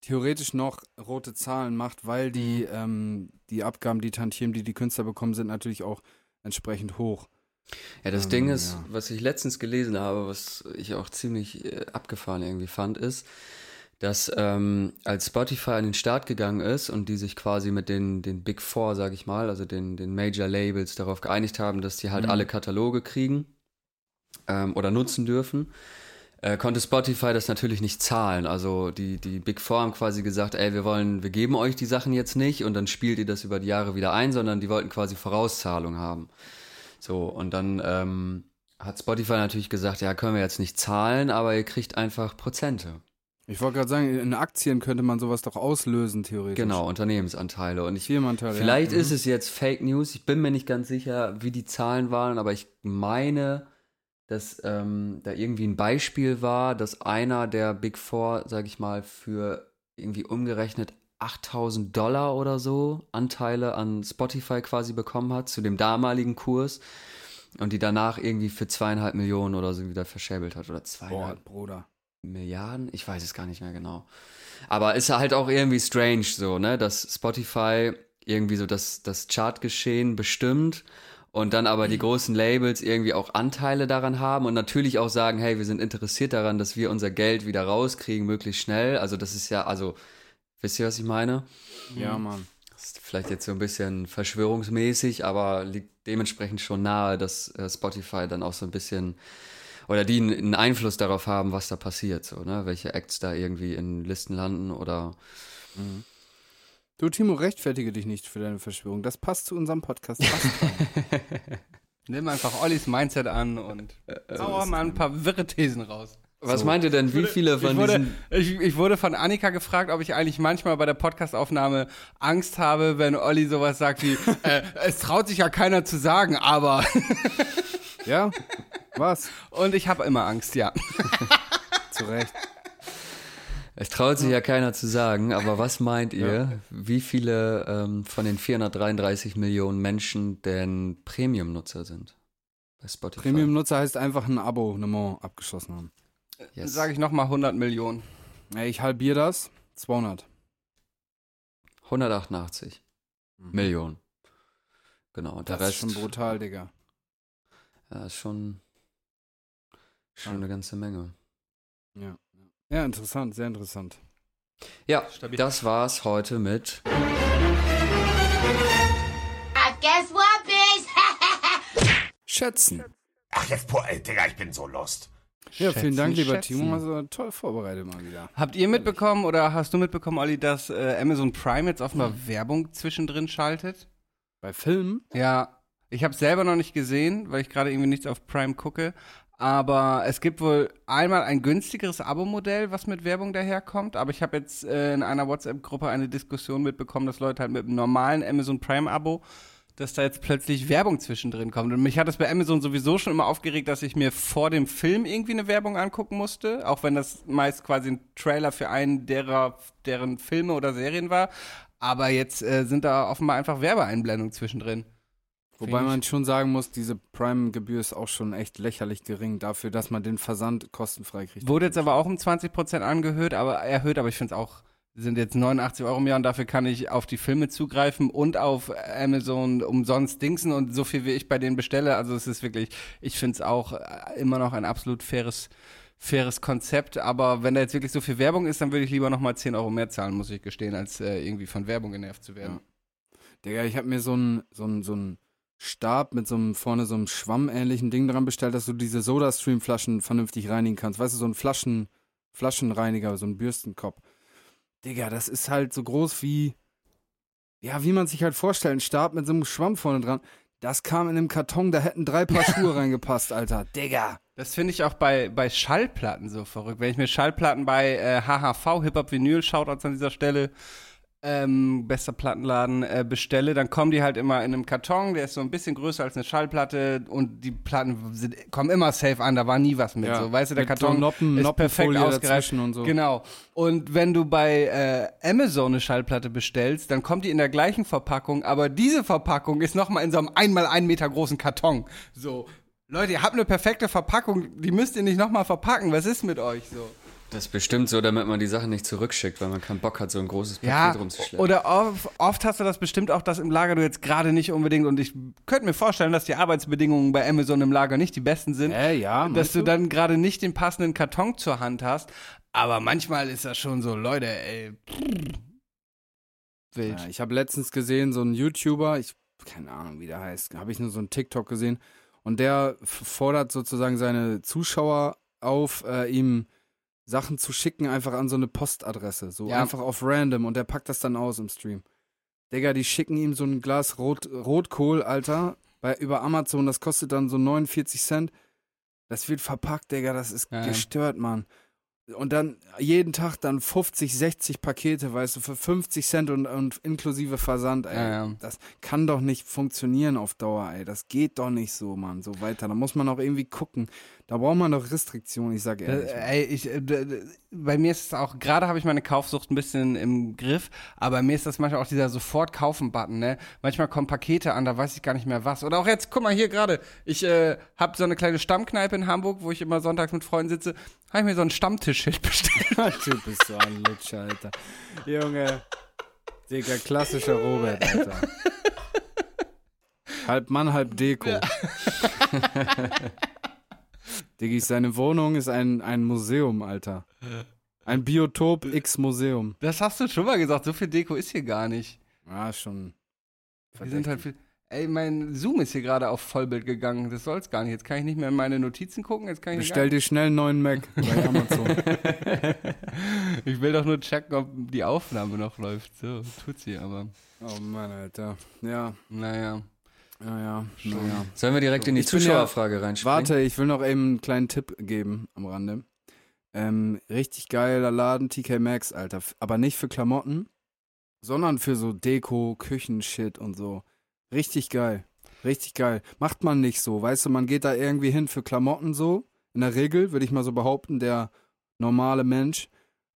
theoretisch noch rote Zahlen macht, weil die, mhm. ähm, die Abgaben, die Tantiemen, die die Künstler bekommen, sind natürlich auch entsprechend hoch. Ja, das ähm, Ding ist, ja. was ich letztens gelesen habe, was ich auch ziemlich äh, abgefahren irgendwie fand, ist, dass ähm, als Spotify an den Start gegangen ist und die sich quasi mit den, den Big Four, sag ich mal, also den, den Major Labels darauf geeinigt haben, dass die halt mhm. alle Kataloge kriegen ähm, oder nutzen dürfen, äh, konnte Spotify das natürlich nicht zahlen. Also die, die Big Four haben quasi gesagt, ey, wir wollen, wir geben euch die Sachen jetzt nicht und dann spielt ihr das über die Jahre wieder ein, sondern die wollten quasi Vorauszahlung haben. So, und dann ähm, hat Spotify natürlich gesagt, ja, können wir jetzt nicht zahlen, aber ihr kriegt einfach Prozente. Ich wollte gerade sagen, in Aktien könnte man sowas doch auslösen, theoretisch. Genau, Unternehmensanteile. Und ich, Firmenanteile, vielleicht ja. ist es jetzt Fake News. Ich bin mir nicht ganz sicher, wie die Zahlen waren, aber ich meine, dass ähm, da irgendwie ein Beispiel war, dass einer der Big Four, sag ich mal, für irgendwie umgerechnet 8000 Dollar oder so Anteile an Spotify quasi bekommen hat, zu dem damaligen Kurs. Und die danach irgendwie für zweieinhalb Millionen oder so wieder verschäbelt hat. Oder zweieinhalb. Boah, Bruder. Milliarden? Ich weiß es gar nicht mehr genau. Aber ist halt auch irgendwie strange so, ne, dass Spotify irgendwie so das, das Chartgeschehen bestimmt und dann aber die mhm. großen Labels irgendwie auch Anteile daran haben und natürlich auch sagen, hey, wir sind interessiert daran, dass wir unser Geld wieder rauskriegen, möglichst schnell. Also das ist ja, also, wisst ihr, was ich meine? Ja, Mann. Das ist vielleicht jetzt so ein bisschen verschwörungsmäßig, aber liegt dementsprechend schon nahe, dass äh, Spotify dann auch so ein bisschen oder die einen Einfluss darauf haben, was da passiert, so, ne? Welche Acts da irgendwie in Listen landen oder. Mhm. Du, Timo, rechtfertige dich nicht für deine Verschwörung. Das passt zu unserem Podcast. Nimm einfach Ollis Mindset an und äh, hau mal ein paar wirre Thesen raus. Was so. meint ihr denn, wie viele von ich wurde, diesen... Ich, ich, wurde von Annika gefragt, ob ich eigentlich manchmal bei der Podcastaufnahme Angst habe, wenn Olli sowas sagt wie, äh, es traut sich ja keiner zu sagen, aber... ja, was? Und ich habe immer Angst, ja. zu Recht. Es traut sich ja keiner zu sagen, aber was meint ihr, ja. wie viele ähm, von den 433 Millionen Menschen denn Premium-Nutzer sind bei Spotify? Premium-Nutzer heißt einfach ein Abonnement abgeschlossen haben. Yes. Sage ich nochmal 100 Millionen. Ich halbiere das. 200. 188 mhm. Millionen. Genau. Der das Rest, ist schon brutal, Digga. Ja, ist schon, schon ja. eine ganze Menge. Ja. Ja, interessant, sehr interessant. Ja, Stabil. das war's heute mit. Guess what, bitch? Schätzen. Ach, jetzt, boah, ey, Digga, ich bin so lost. Ja, vielen Dank, lieber schätzen. Timo. Also toll vorbereitet mal wieder. Habt ihr mitbekommen oder hast du mitbekommen, Olli, dass äh, Amazon Prime jetzt offenbar hm. Werbung zwischendrin schaltet? Bei Filmen? Ja. Ich habe selber noch nicht gesehen, weil ich gerade irgendwie nichts auf Prime gucke. Aber es gibt wohl einmal ein günstigeres Abo-Modell, was mit Werbung daherkommt. Aber ich habe jetzt äh, in einer WhatsApp-Gruppe eine Diskussion mitbekommen, dass Leute halt mit einem normalen Amazon Prime-Abo dass da jetzt plötzlich Werbung zwischendrin kommt. Und mich hat das bei Amazon sowieso schon immer aufgeregt, dass ich mir vor dem Film irgendwie eine Werbung angucken musste, auch wenn das meist quasi ein Trailer für einen derer, deren Filme oder Serien war. Aber jetzt äh, sind da offenbar einfach Werbeeinblendungen zwischendrin. Wobei man schon sagen muss, diese Prime-Gebühr ist auch schon echt lächerlich gering dafür, dass man den Versand kostenfrei kriegt. Wurde jetzt aber auch um 20% angehört, aber erhöht, aber ich finde es auch sind jetzt 89 Euro im Jahr und dafür kann ich auf die Filme zugreifen und auf Amazon umsonst dingsen und so viel wie ich bei denen bestelle. Also es ist wirklich, ich finde es auch äh, immer noch ein absolut faires, faires Konzept. Aber wenn da jetzt wirklich so viel Werbung ist, dann würde ich lieber nochmal 10 Euro mehr zahlen, muss ich gestehen, als äh, irgendwie von Werbung genervt zu werden. Ja. Digga, ich habe mir so ein, so ein, so ein Stab mit so einem vorne so einem schwammähnlichen Ding dran bestellt, dass du diese Soda-Stream-Flaschen vernünftig reinigen kannst. Weißt du, so ein Flaschen, Flaschenreiniger, so ein Bürstenkopf. Digga, das ist halt so groß wie, ja, wie man sich halt vorstellt, ein Stab mit so einem Schwamm vorne dran. Das kam in einem Karton, da hätten drei Paar Schuhe reingepasst, Alter. Digga. Das finde ich auch bei, bei Schallplatten so verrückt. Wenn ich mir Schallplatten bei äh, HHV, Hip-Hop Vinyl, Shoutouts an dieser Stelle, ähm, bester Plattenladen äh, bestelle, dann kommen die halt immer in einem Karton, der ist so ein bisschen größer als eine Schallplatte und die Platten sind, kommen immer safe an, da war nie was mit. Ja, so, weißt du, der Karton so Noppen, ist perfekt ausgereift. Und so. Genau. Und wenn du bei äh, Amazon eine Schallplatte bestellst, dann kommt die in der gleichen Verpackung, aber diese Verpackung ist nochmal in so einem einmal ein Meter großen Karton. So, Leute, ihr habt eine perfekte Verpackung, die müsst ihr nicht nochmal verpacken. Was ist mit euch so? Das ist bestimmt so, damit man die Sachen nicht zurückschickt, weil man keinen Bock hat, so ein großes Paket ja, rumzuschleppen. Oder oft, oft, hast du das bestimmt auch, dass im Lager du jetzt gerade nicht unbedingt, und ich könnte mir vorstellen, dass die Arbeitsbedingungen bei Amazon im Lager nicht die besten sind. Äh, ja, dass du, du dann gerade nicht den passenden Karton zur Hand hast. Aber manchmal ist das schon so, Leute, ey. Wild. Ja, ich habe letztens gesehen, so ein YouTuber, ich keine Ahnung, wie der heißt, habe ich nur so einen TikTok gesehen. Und der fordert sozusagen seine Zuschauer auf, äh, ihm Sachen zu schicken, einfach an so eine Postadresse. So ja. einfach auf random und der packt das dann aus im Stream. Digga, die schicken ihm so ein Glas Rot, Rotkohl, Alter, bei, über Amazon, das kostet dann so 49 Cent. Das wird verpackt, Digga, das ist ja. gestört, Mann. Und dann jeden Tag dann 50, 60 Pakete, weißt du, für 50 Cent und, und inklusive Versand, ey. Ja, ja. Das kann doch nicht funktionieren auf Dauer, ey. Das geht doch nicht so, Mann, so weiter. Da muss man auch irgendwie gucken. Da braucht man doch Restriktionen, ich sag ehrlich. Äh, ey, ich, äh, bei mir ist es auch, gerade habe ich meine Kaufsucht ein bisschen im Griff, aber bei mir ist das manchmal auch dieser Sofort-Kaufen-Button, ne? Manchmal kommen Pakete an, da weiß ich gar nicht mehr was. Oder auch jetzt, guck mal hier gerade, ich äh, habe so eine kleine Stammkneipe in Hamburg, wo ich immer sonntags mit Freunden sitze, habe ich mir so ein Stammtischschild bestellt. du bist so ein Lutscher, Alter. Junge, Digga, klassischer Robert, Alter. halb Mann, halb Deko. Ja. Diggi, seine Wohnung ist ein, ein Museum, Alter. Ein Biotop X Museum. Das hast du schon mal gesagt, so viel Deko ist hier gar nicht. Ja, schon. Wir sind halt viel. Ey, mein Zoom ist hier gerade auf Vollbild gegangen. Das soll's gar nicht. Jetzt kann ich nicht mehr in meine Notizen gucken. Jetzt kann ich Bestell dir schnell einen neuen Mac bei Amazon. ich will doch nur checken, ob die Aufnahme noch läuft. So, tut sie aber. Oh Mann, Alter. Ja. Naja. Ja, ja, naja. Sollen wir direkt in die Zuschauerfrage ja, reinspringen? Warte, ich will noch eben einen kleinen Tipp geben am Rande. Ähm, richtig geiler Laden, TK Maxx, Alter. Aber nicht für Klamotten, sondern für so Deko, Küchenshit und so. Richtig geil. Richtig geil. Macht man nicht so, weißt du, man geht da irgendwie hin für Klamotten so. In der Regel, würde ich mal so behaupten, der normale Mensch.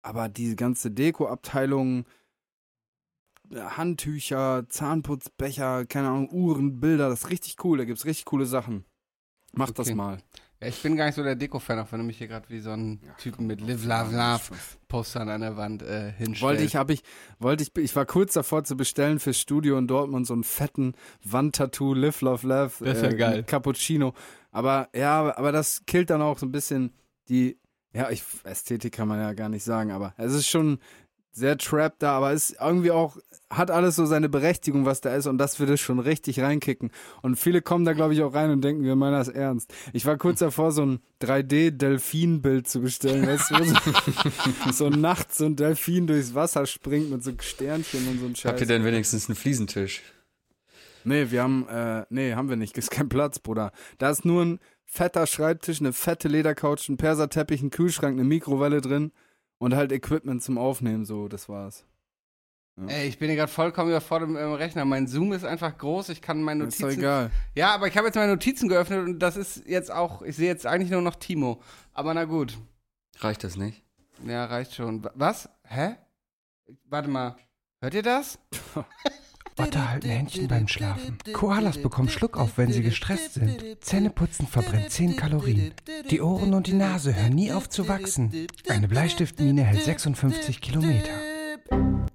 Aber diese ganze Deko-Abteilung, Handtücher, Zahnputzbecher, keine Ahnung, Uhren, Bilder, das ist richtig cool. Da gibt es richtig coole Sachen. Mach okay. das mal. Ich bin gar nicht so der Deko-Fan, auch wenn du mich hier gerade wie so einen ja, Typen mit Live, Love, Love Postern an der Wand äh, hinstellst. Wollte ich, habe ich, wollte ich, ich war kurz davor zu bestellen fürs Studio in Dortmund so einen fetten Wandtattoo, Live, Love, Love. Das ist ja äh, geil. Cappuccino. Aber ja, aber das killt dann auch so ein bisschen die, ja, ich, Ästhetik kann man ja gar nicht sagen, aber es ist schon sehr trap da, aber ist irgendwie auch, hat alles so seine Berechtigung, was da ist und das würde schon richtig reinkicken. Und viele kommen da, glaube ich, auch rein und denken, wir meinen das ernst. Ich war kurz davor, so ein 3D-Delfin-Bild zu bestellen, weißt du, so, so nachts so ein Delfin durchs Wasser springt mit so Sternchen und so ein Scheiß. Habt ihr denn wenigstens einen Fliesentisch? Nee, wir haben, äh, nee, haben wir nicht, ist kein Platz, Bruder. Da ist nur ein fetter Schreibtisch, eine fette Ledercouch, ein Perserteppich, ein Kühlschrank, eine Mikrowelle drin und halt Equipment zum Aufnehmen, so, das war's. Ja. Ey, ich bin hier gerade vollkommen überfordert mit dem Rechner. Mein Zoom ist einfach groß, ich kann meine Notizen. Ist doch egal. Ja, aber ich habe jetzt meine Notizen geöffnet und das ist jetzt auch, ich sehe jetzt eigentlich nur noch Timo. Aber na gut. Reicht das nicht? Ja, reicht schon. Was? Hä? Warte mal. Hört ihr das? Otter halten Händchen beim Schlafen. Koalas bekommen Schluck auf, wenn sie gestresst sind. Zähneputzen verbrennt 10 Kalorien. Die Ohren und die Nase hören nie auf zu wachsen. Eine Bleistiftmine hält 56 Kilometer.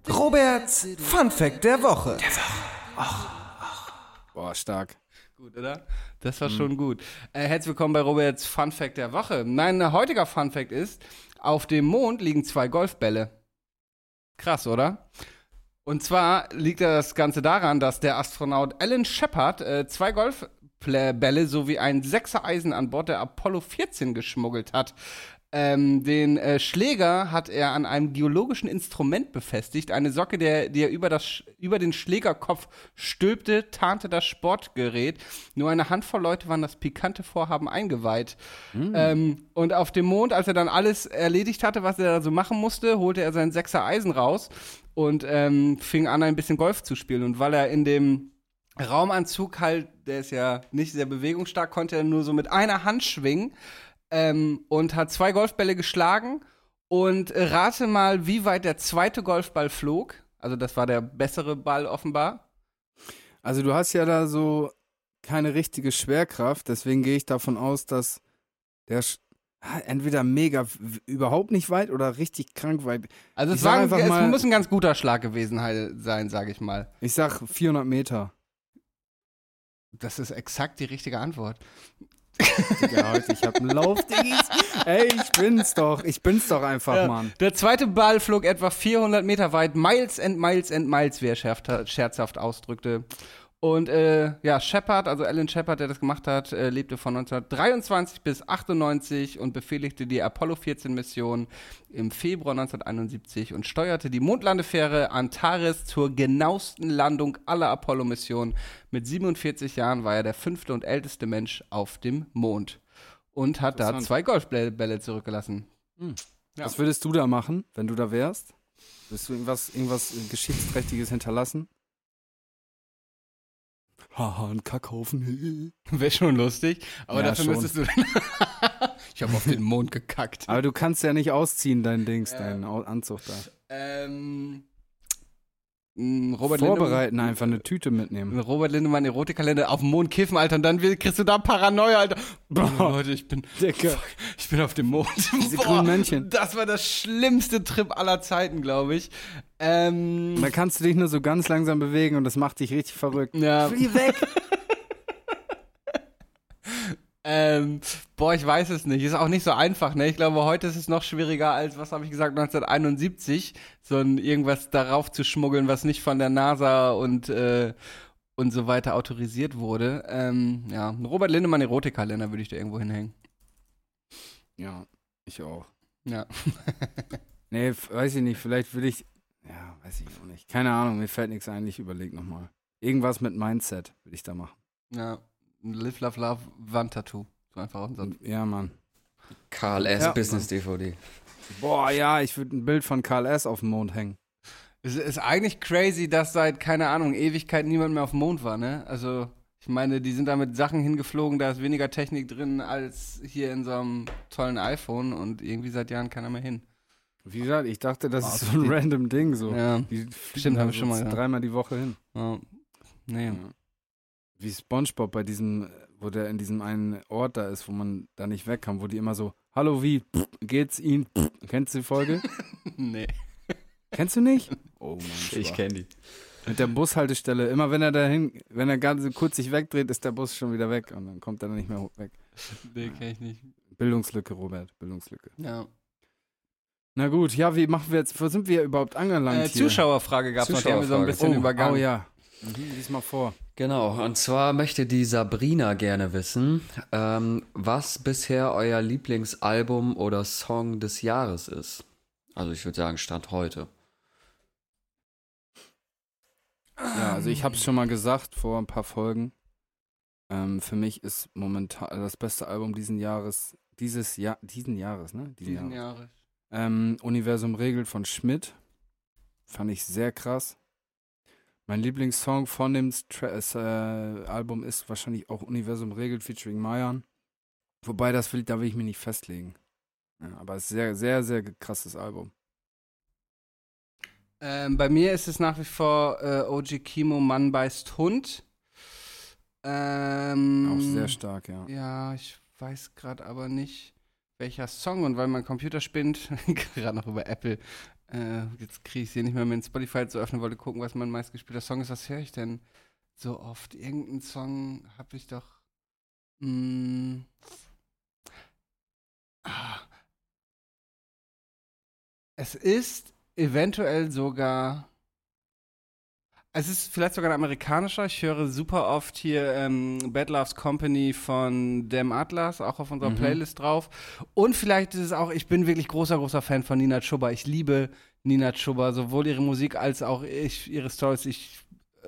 Roberts Fun Fact der Woche. Der Woche. Ach, Boah, stark. Gut, oder? Das war mhm. schon gut. Äh, herzlich willkommen bei Roberts Fun Fact der Woche. Mein heutiger Fun Fact ist, auf dem Mond liegen zwei Golfbälle. Krass, oder? Und zwar liegt das Ganze daran, dass der Astronaut Alan Shepard äh, zwei Golfbälle sowie ein Sechser-Eisen an Bord der Apollo 14 geschmuggelt hat. Ähm, den äh, Schläger hat er an einem geologischen Instrument befestigt. Eine Socke, der, die er über, das, über den Schlägerkopf stülpte, tarnte das Sportgerät. Nur eine Handvoll Leute waren das pikante Vorhaben eingeweiht. Mhm. Ähm, und auf dem Mond, als er dann alles erledigt hatte, was er da so machen musste, holte er sein Sechser Eisen raus und ähm, fing an, ein bisschen Golf zu spielen. Und weil er in dem Raumanzug halt, der ist ja nicht sehr bewegungsstark, konnte er nur so mit einer Hand schwingen ähm, und hat zwei Golfbälle geschlagen. Und rate mal, wie weit der zweite Golfball flog. Also, das war der bessere Ball offenbar. Also, du hast ja da so keine richtige Schwerkraft, deswegen gehe ich davon aus, dass der entweder mega überhaupt nicht weit oder richtig krank weit. Also es, war ein, es mal, muss ein ganz guter Schlag gewesen sein, sage ich mal. Ich sag 400 Meter. Das ist exakt die richtige Antwort. Heute, ich hab einen Lauf, Diggis. Ey, ich bin's doch. Ich bin's doch einfach, ja. Mann. Der zweite Ball flog etwa 400 Meter weit. Miles and Miles and Miles, wie er scherzhaft ausdrückte. Und äh, ja, Shepard, also Alan Shepard, der das gemacht hat, äh, lebte von 1923 bis 98 und befehligte die Apollo 14 Mission im Februar 1971 und steuerte die Mondlandefähre Antares zur genauesten Landung aller Apollo-Missionen. Mit 47 Jahren war er der fünfte und älteste Mensch auf dem Mond und hat da zwei Golfbälle zurückgelassen. Hm. Ja. Was würdest du da machen, wenn du da wärst? Würdest du irgendwas, irgendwas Geschichtsträchtiges hinterlassen? Haha, ein Kackhaufen. Wäre schon lustig, aber ja, dafür schon. müsstest du. ich habe auf den Mond gekackt. Aber du kannst ja nicht ausziehen, dein Dings, ja. deinen Anzug da. Ähm. Robert Vorbereiten, Lindemann, einfach eine Tüte mitnehmen. Robert Lindemann, Erotikkalender auf dem Mond kiffen, Alter, und dann kriegst du da Paranoia, Alter. Boah, Leute, ich bin, fuck, ich bin auf dem Mond. Diese Boah, grünen Männchen. Das war das schlimmste Trip aller Zeiten, glaube ich. Ähm, da kannst du dich nur so ganz langsam bewegen und das macht dich richtig verrückt. Ja. Flieh weg! ähm, boah, ich weiß es nicht. Ist auch nicht so einfach, ne? Ich glaube, heute ist es noch schwieriger als, was habe ich gesagt, 1971, so ein irgendwas darauf zu schmuggeln, was nicht von der NASA und, äh, und so weiter autorisiert wurde. Ähm, ja, Robert Lindemann Erotikkalender würde ich da irgendwo hinhängen. Ja, ich auch. Ja. nee, weiß ich nicht. Vielleicht würde ich ja, weiß ich auch nicht. Keine Ahnung, mir fällt nichts ein, ich überlege nochmal. Irgendwas mit Mindset würde ich da machen. Ja, Live, Love, Love, Wandtattoo. So einfach auch ein Ja, Mann. Karl S. Ja, Business DVD. Boah, ja, ich würde ein Bild von Karl S. auf dem Mond hängen. Es ist eigentlich crazy, dass seit, keine Ahnung, Ewigkeit niemand mehr auf dem Mond war, ne? Also, ich meine, die sind da mit Sachen hingeflogen, da ist weniger Technik drin als hier in so einem tollen iPhone und irgendwie seit Jahren keiner mehr hin. Wie gesagt, ich dachte, das oh, ist so ein random Ding. So. Ja, die stimmt, habe ich schon mal. Ja. Dreimal die Woche hin. Ja. Nee. Ja. Wie Spongebob bei diesem, wo der in diesem einen Ort da ist, wo man da nicht weg kann, wo die immer so, hallo, wie, pff, geht's Ihnen? Pff. Kennst du die Folge? nee. Kennst du nicht? Oh Mann. Ich kenne die. Mit der Bushaltestelle. Immer wenn er dahin, wenn er ganz kurz sich wegdreht, ist der Bus schon wieder weg und dann kommt er nicht mehr weg. Nee, kenn ich nicht. Bildungslücke, Robert. Bildungslücke. Ja. Na gut, ja, wie machen wir jetzt, wo sind wir überhaupt angelangt? Äh, Zuschauerfrage gab es noch, die haben wir so ein bisschen oh, übergangen. Oh ja. Mhm, lies mal vor. Genau, und zwar möchte die Sabrina gerne wissen, ähm, was bisher euer Lieblingsalbum oder Song des Jahres ist. Also ich würde sagen, Stand heute. Ja, also ich habe es schon mal gesagt vor ein paar Folgen. Ähm, für mich ist momentan das beste Album diesen Jahres, dieses Jahr, diesen Jahres, ne? Diesen, diesen Jahres. Jahres. Ähm, Universum regelt von Schmidt. Fand ich sehr krass. Mein Lieblingssong von dem Stress, äh, Album ist wahrscheinlich auch Universum regelt featuring Mayan. Wobei, das will, da will ich mich nicht festlegen. Ja, aber es ist sehr, sehr, sehr krasses Album. Ähm, bei mir ist es nach wie vor äh, OG Kimo Mann beißt Hund. Ähm, auch sehr stark, ja. Ja, ich weiß gerade aber nicht welcher Song und weil mein Computer spinnt, gerade noch über Apple, Äh, jetzt kriege ich sie nicht mehr mit Spotify zu öffnen, wollte gucken, was mein meistgespielter Song ist. Was höre ich denn so oft? Irgendeinen Song habe ich doch. Mh, mm, ah, es ist eventuell sogar. Es ist vielleicht sogar ein amerikanischer. Ich höre super oft hier ähm, Bad Loves Company von Dem Atlas, auch auf unserer mhm. Playlist drauf. Und vielleicht ist es auch, ich bin wirklich großer, großer Fan von Nina Chuba. Ich liebe Nina Chuba, sowohl ihre Musik als auch ich, ihre Stories. Ich äh,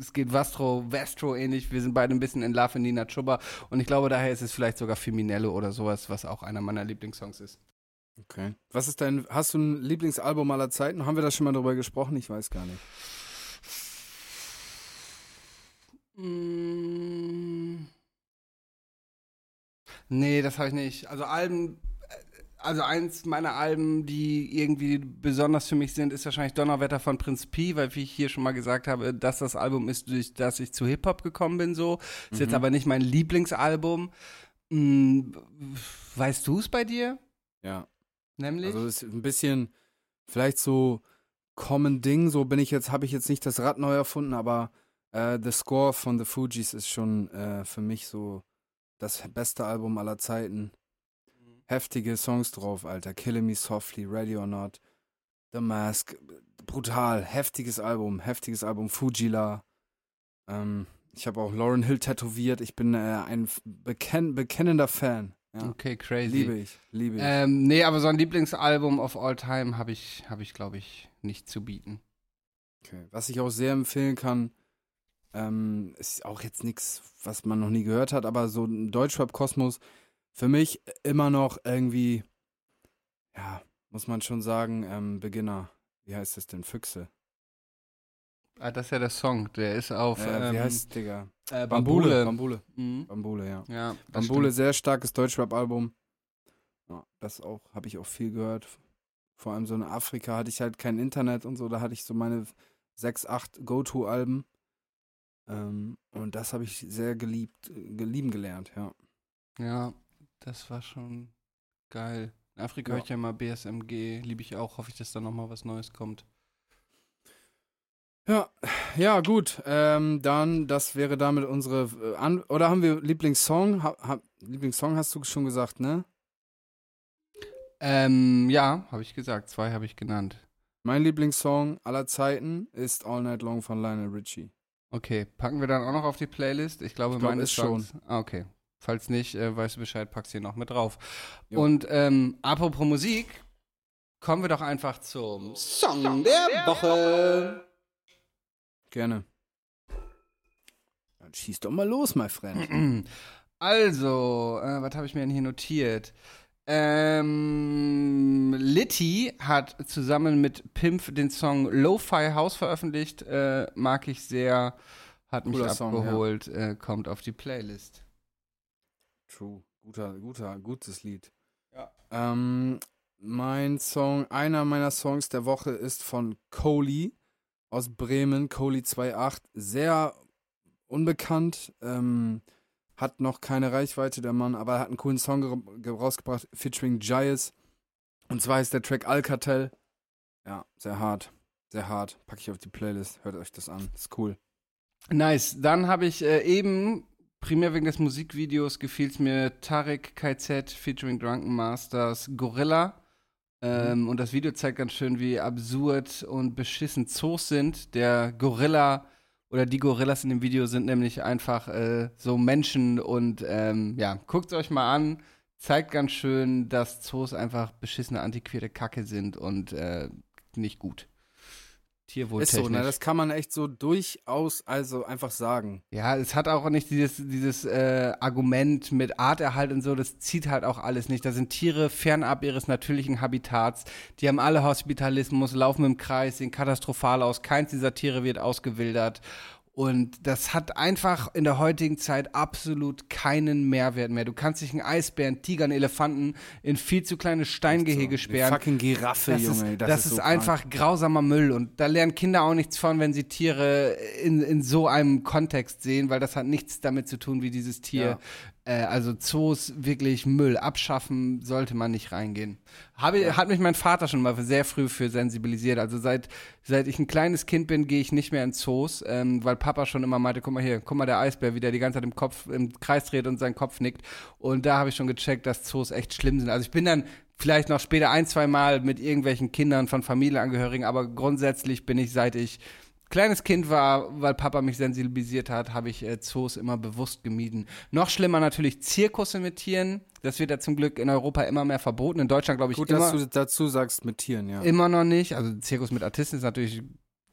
es geht Vastro, Vastro ähnlich. Wir sind beide ein bisschen in Love in Nina Chuba. Und ich glaube, daher ist es vielleicht sogar Feminelle oder sowas, was auch einer meiner Lieblingssongs ist. Okay. Was ist dein, hast du ein Lieblingsalbum aller Zeiten? Haben wir da schon mal drüber gesprochen? Ich weiß gar nicht. Mm. Nee, das habe ich nicht. Also Alben, äh, also eins meiner Alben, die irgendwie besonders für mich sind, ist wahrscheinlich Donnerwetter von Prinz P, weil wie ich hier schon mal gesagt habe, dass das Album ist, durch das ich zu Hip-Hop gekommen bin, so. Ist mhm. jetzt aber nicht mein Lieblingsalbum. Hm, weißt du es bei dir? Ja. Nämlich? Also ist ein bisschen vielleicht so Common Ding, so bin ich jetzt, habe ich jetzt nicht das Rad neu erfunden, aber äh, The Score von The Fugees ist schon äh, für mich so das beste Album aller Zeiten. Mhm. Heftige Songs drauf, Alter. Killing Me Softly, Ready or Not, The Mask. Brutal, heftiges Album, heftiges Album. Fujila. Ähm, ich habe auch Lauren Hill tätowiert. Ich bin äh, ein bekenn bekennender Fan. Ja. Okay, crazy. Liebe ich, liebe ich. Ähm, nee, aber so ein Lieblingsalbum of all time habe ich, hab ich glaube ich, nicht zu bieten. Okay. Was ich auch sehr empfehlen kann, ähm, ist auch jetzt nichts, was man noch nie gehört hat, aber so ein Deutschrap-Kosmos für mich immer noch irgendwie, ja, muss man schon sagen, ähm, Beginner. Wie heißt das denn? Füchse. Ah, das ist ja der Song, der ist auf. Äh, wie ähm, heißt Digga? Äh, Bambule. Bambule. Mhm. Bambule, ja. ja Bambule, sehr starkes Deutschrap-Album. Ja, das auch, habe ich auch viel gehört. Vor allem so in Afrika hatte ich halt kein Internet und so, da hatte ich so meine sechs, acht Go-To-Alben. Ähm, und das habe ich sehr geliebt, gelieben gelernt, ja. Ja, das war schon geil. In Afrika ja. höre ich ja mal BSMG, liebe ich auch, hoffe ich, dass da nochmal was Neues kommt. Ja, ja, gut. Ähm, dann, das wäre damit unsere. Äh, An oder haben wir Lieblingssong? Ha ha Lieblingssong hast du schon gesagt, ne? Ähm, ja, habe ich gesagt. Zwei habe ich genannt. Mein Lieblingssong aller Zeiten ist All Night Long von Lionel Richie. Okay, packen wir dann auch noch auf die Playlist? Ich glaube, ich glaub, meine ist schon. Ah, okay. Falls nicht, äh, weißt du Bescheid, packst du hier noch mit drauf. Jo. Und ähm, apropos Musik, kommen wir doch einfach zum Song der Woche. Gerne. Dann schieß doch mal los, my friend. Also, äh, was habe ich mir denn hier notiert? Ähm, Litty hat zusammen mit Pimp den Song Lo-Fi House veröffentlicht. Äh, mag ich sehr. Hat mich Cooler abgeholt. Song, ja. äh, kommt auf die Playlist. True. Guter, guter, gutes Lied. Ja. Ähm, mein Song, einer meiner Songs der Woche ist von Coley aus Bremen, Coley 2.8, sehr unbekannt, ähm, hat noch keine Reichweite, der Mann, aber er hat einen coolen Song rausgebracht, featuring Giles. Und zwar ist der Track Alcatel. Ja, sehr hart, sehr hart. Packe ich auf die Playlist, hört euch das an, ist cool. Nice, dann habe ich äh, eben, primär wegen des Musikvideos, gefiel es mir Tarek KZ featuring Drunken Masters Gorilla. Ähm, mhm. Und das Video zeigt ganz schön, wie absurd und beschissen Zoos sind. Der Gorilla oder die Gorillas in dem Video sind nämlich einfach äh, so Menschen und ähm, ja, guckt euch mal an. Zeigt ganz schön, dass Zoos einfach beschissene antiquierte Kacke sind und äh, nicht gut. Tierwohltechnisch. Ist so, ne? Das kann man echt so durchaus also einfach sagen. Ja, es hat auch nicht dieses, dieses äh, Argument mit Arterhalt und so, das zieht halt auch alles nicht. Da sind Tiere fernab ihres natürlichen Habitats. Die haben alle Hospitalismus, laufen im Kreis, sehen katastrophal aus. Keins dieser Tiere wird ausgewildert. Und das hat einfach in der heutigen Zeit absolut keinen Mehrwert mehr. Du kannst dich einen Eisbären, Tiger, einen Elefanten in viel zu kleine Steingehege so, sperren. fucking Giraffe, das Junge. Ist, das, das ist, ist so einfach krank. grausamer Müll. Und da lernen Kinder auch nichts von, wenn sie Tiere in, in so einem Kontext sehen, weil das hat nichts damit zu tun, wie dieses Tier Äh, also Zoos wirklich Müll abschaffen, sollte man nicht reingehen. Habe, ja. Hat mich mein Vater schon mal sehr früh für sensibilisiert. Also seit, seit ich ein kleines Kind bin, gehe ich nicht mehr in Zoos, ähm, weil Papa schon immer meinte, guck mal hier, guck mal der Eisbär, wie der die ganze Zeit im Kopf, im Kreis dreht und seinen Kopf nickt. Und da habe ich schon gecheckt, dass Zoos echt schlimm sind. Also ich bin dann vielleicht noch später ein, zwei Mal mit irgendwelchen Kindern von Familienangehörigen, aber grundsätzlich bin ich, seit ich kleines Kind war, weil Papa mich sensibilisiert hat, habe ich äh, Zoos immer bewusst gemieden. Noch schlimmer natürlich Zirkusse mit Tieren. Das wird ja zum Glück in Europa immer mehr verboten. In Deutschland glaube ich Gut, immer. dass du dazu sagst mit Tieren, ja. Immer noch nicht. Also Zirkus mit Artisten ist natürlich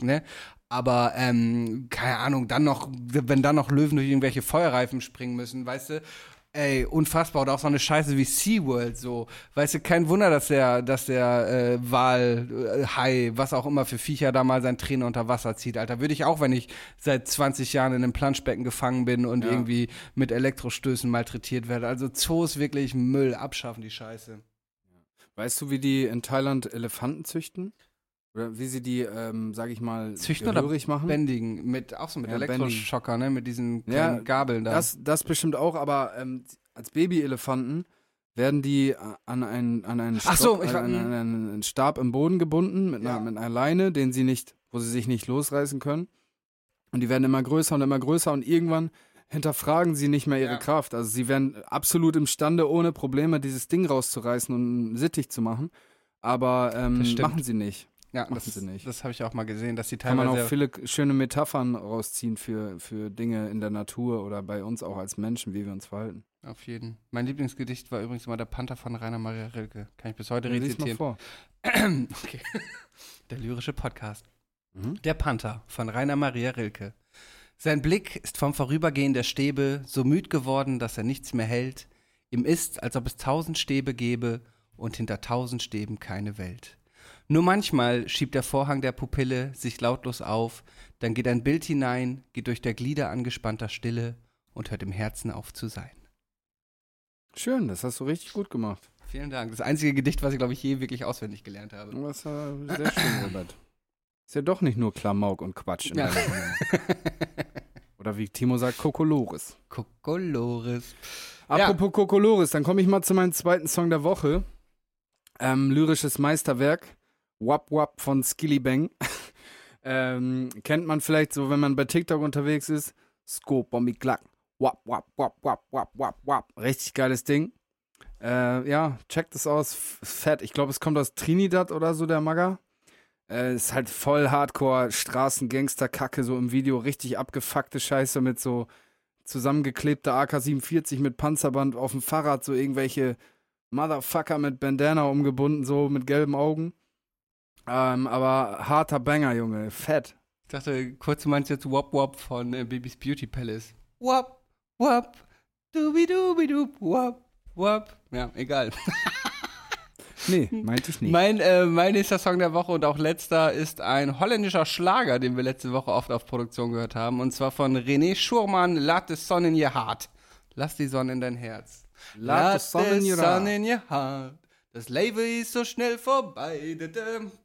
ne? Aber ähm, keine Ahnung, dann noch, wenn dann noch Löwen durch irgendwelche Feuerreifen springen müssen, weißt du? Ey, unfassbar. Oder auch so eine Scheiße wie SeaWorld, so. Weißt du, kein Wunder, dass der, dass der äh, Wal, äh, Hai, was auch immer für Viecher da mal sein Trainer unter Wasser zieht, Alter. Würde ich auch, wenn ich seit 20 Jahren in einem Planschbecken gefangen bin und ja. irgendwie mit Elektrostößen malträtiert werde. Also Zoos wirklich Müll abschaffen, die Scheiße. Weißt du, wie die in Thailand Elefanten züchten? Oder wie sie die, ähm, sag ich mal, Züchten oder machen? bändigen, mit, auch so mit ja, Elektroschocker, ne, mit diesen ja, Gabeln da. Das, das bestimmt auch, aber ähm, als Babyelefanten werden die an einen, an einen, Stock, so, an, an, an einen Stab im Boden gebunden, mit, ja. einer, mit einer Leine, den sie nicht, wo sie sich nicht losreißen können. Und die werden immer größer und immer größer und irgendwann hinterfragen sie nicht mehr ihre ja. Kraft. Also sie werden absolut imstande, ohne Probleme dieses Ding rauszureißen und sittig zu machen. Aber ähm, machen sie nicht. Ja, Machen das, nicht. Das habe ich auch mal gesehen, dass die teilweise. Kann man auch viele schöne Metaphern rausziehen für, für Dinge in der Natur oder bei uns auch als Menschen, wie wir uns verhalten. Auf jeden. Mein Lieblingsgedicht war übrigens immer der Panther von Rainer Maria Rilke. Kann ich bis heute ja, rezitieren. Mal vor. okay. Der lyrische Podcast. Mhm. Der Panther von Rainer Maria Rilke. Sein Blick ist vom Vorübergehen der Stäbe so müd geworden, dass er nichts mehr hält. Ihm ist, als ob es tausend Stäbe gäbe und hinter tausend Stäben keine Welt. Nur manchmal schiebt der Vorhang der Pupille sich lautlos auf, dann geht ein Bild hinein, geht durch der Glieder angespannter Stille und hört im Herzen auf zu sein. Schön, das hast du richtig gut gemacht. Vielen Dank. Das einzige Gedicht, was ich, glaube ich, je wirklich auswendig gelernt habe. Das war sehr schön, Robert. Ist ja doch nicht nur Klamauk und Quatsch in ja. Oder wie Timo sagt, Kokolores. Kokolores. Apropos ja. Kokolores, dann komme ich mal zu meinem zweiten Song der Woche. Ähm, lyrisches Meisterwerk. Wap Wap von Skilly Bang. ähm, kennt man vielleicht so, wenn man bei TikTok unterwegs ist. Scope, Bombi, Klack. Wap, wap, wap, wap, wap, wap, wap. Richtig geiles Ding. Äh, ja, checkt es aus. Fett. Ich glaube, es kommt aus Trinidad oder so, der Magger. Äh, ist halt voll Hardcore, Straßengangster-Kacke, so im Video. Richtig abgefuckte Scheiße mit so zusammengeklebter AK-47 mit Panzerband auf dem Fahrrad, so irgendwelche Motherfucker mit Bandana umgebunden, so mit gelben Augen. Ähm, aber harter Banger, Junge. Fett. Ich dachte, kurz du meinst jetzt Wop Wop von äh, Baby's Beauty Palace. Wop, Wop, dubi dubi dub, Wop, Wop. Ja, egal. nee, meinte ich nicht. Mein, äh, mein nächster Song der Woche und auch letzter ist ein holländischer Schlager, den wir letzte Woche oft auf Produktion gehört haben. Und zwar von René Schurmann, Laat de Sonne in ihr Hart. Lass die Sonne in dein Herz. Laat de Sonne in ihr Hart. Das Leben ist so schnell vorbei.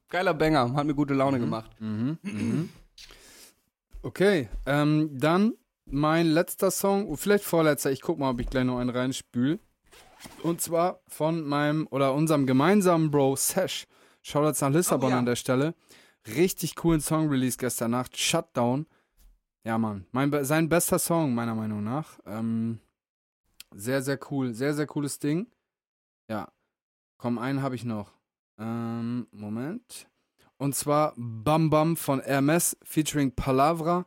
Geiler Banger, hat mir gute Laune mhm. gemacht. Mhm. Mhm. Okay, ähm, dann mein letzter Song, vielleicht vorletzter, ich guck mal, ob ich gleich noch einen reinspül. Und zwar von meinem oder unserem gemeinsamen Bro Sash. Shoutouts nach Lissabon oh, ja. an der Stelle. Richtig coolen Song release gestern Nacht. Shutdown. Ja, Mann. Mein, sein bester Song, meiner Meinung nach. Ähm, sehr, sehr cool. Sehr, sehr cooles Ding. Ja. Komm, einen habe ich noch. Ähm, Moment. Und zwar Bam Bam von Hermes featuring Palavra.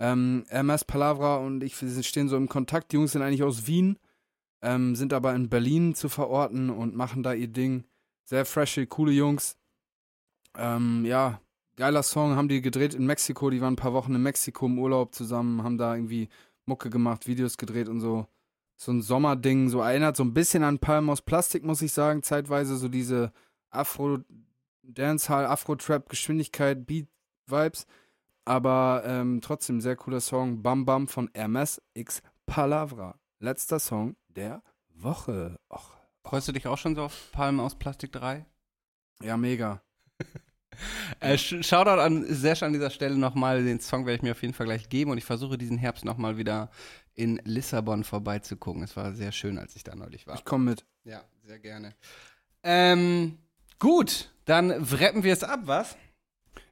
Ähm, Hermes, Palavra und ich stehen so im Kontakt. Die Jungs sind eigentlich aus Wien, ähm, sind aber in Berlin zu verorten und machen da ihr Ding. Sehr freshe, coole Jungs. Ähm, ja, geiler Song, haben die gedreht in Mexiko. Die waren ein paar Wochen in Mexiko im Urlaub zusammen, haben da irgendwie Mucke gemacht, Videos gedreht und so so ein Sommerding, so erinnert so ein bisschen an Palm aus Plastik, muss ich sagen, zeitweise so diese Afro Dancehall, Afro Trap Geschwindigkeit, Beat Vibes, aber ähm, trotzdem sehr cooler Song Bam Bam von Hermes X Palavra. Letzter Song der Woche. Och. Freust du dich auch schon so auf Palm aus Plastik 3? Ja, mega. Äh, Shoutout an Sesh an dieser Stelle nochmal. Den Song werde ich mir auf jeden Fall gleich geben und ich versuche diesen Herbst nochmal wieder in Lissabon vorbeizugucken. Es war sehr schön, als ich da neulich war. Ich komme mit. Ja, sehr gerne. Ähm, gut, dann wrappen wir es ab, was?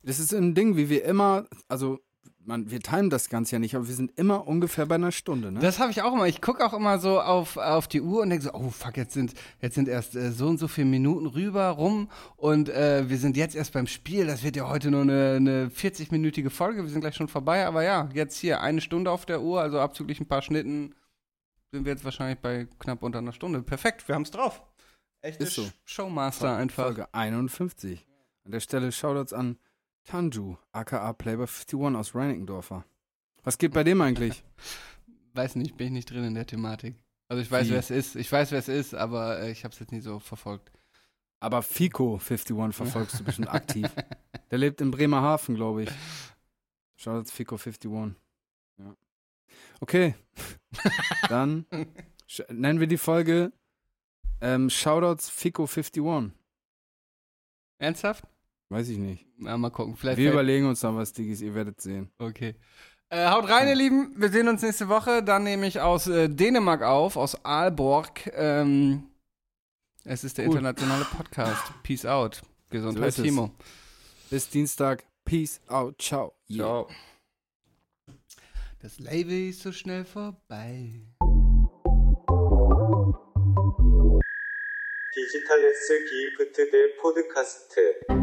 Das ist ein Ding, wie wir immer, also man, wir timen das Ganze ja nicht, aber wir sind immer ungefähr bei einer Stunde, ne? Das habe ich auch immer. Ich gucke auch immer so auf, auf die Uhr und denke so, oh fuck, jetzt sind, jetzt sind erst äh, so und so viele Minuten rüber rum und äh, wir sind jetzt erst beim Spiel. Das wird ja heute nur eine, eine 40-minütige Folge. Wir sind gleich schon vorbei, aber ja, jetzt hier eine Stunde auf der Uhr, also abzüglich ein paar Schnitten, sind wir jetzt wahrscheinlich bei knapp unter einer Stunde. Perfekt, wir haben es drauf. Echte Ist so. Showmaster Folge, einfach. Folge 51. An der Stelle Shoutouts an Tanju, aka Playboy 51 aus Reinickendorfer. Was geht bei dem eigentlich? weiß nicht, bin ich nicht drin in der Thematik. Also ich weiß, Wie? wer es ist. Ich weiß, wer es ist, aber äh, ich habe es jetzt nie so verfolgt. Aber Fico 51 verfolgst du bestimmt aktiv. Der lebt in Bremerhaven, glaube ich. Shoutouts Fico 51. Ja. Okay. Dann nennen wir die Folge ähm, Shoutouts Fico 51. Ernsthaft? Weiß ich nicht. Na, mal gucken. Vielleicht Wir fällt- überlegen uns da was, Diggis, ihr werdet sehen. Okay. Äh, haut rein, ihr Lieben. Wir sehen uns nächste Woche. Dann nehme ich aus äh, Dänemark auf, aus Aalborg. Ähm, es ist der Cool. internationale Podcast. Peace out. Gesundheit, ist es. Timo. Bis Dienstag. Peace out. Ciao. Yeah. Das Label ist so schnell vorbei. 디지털 S 기프트 대 포드카스트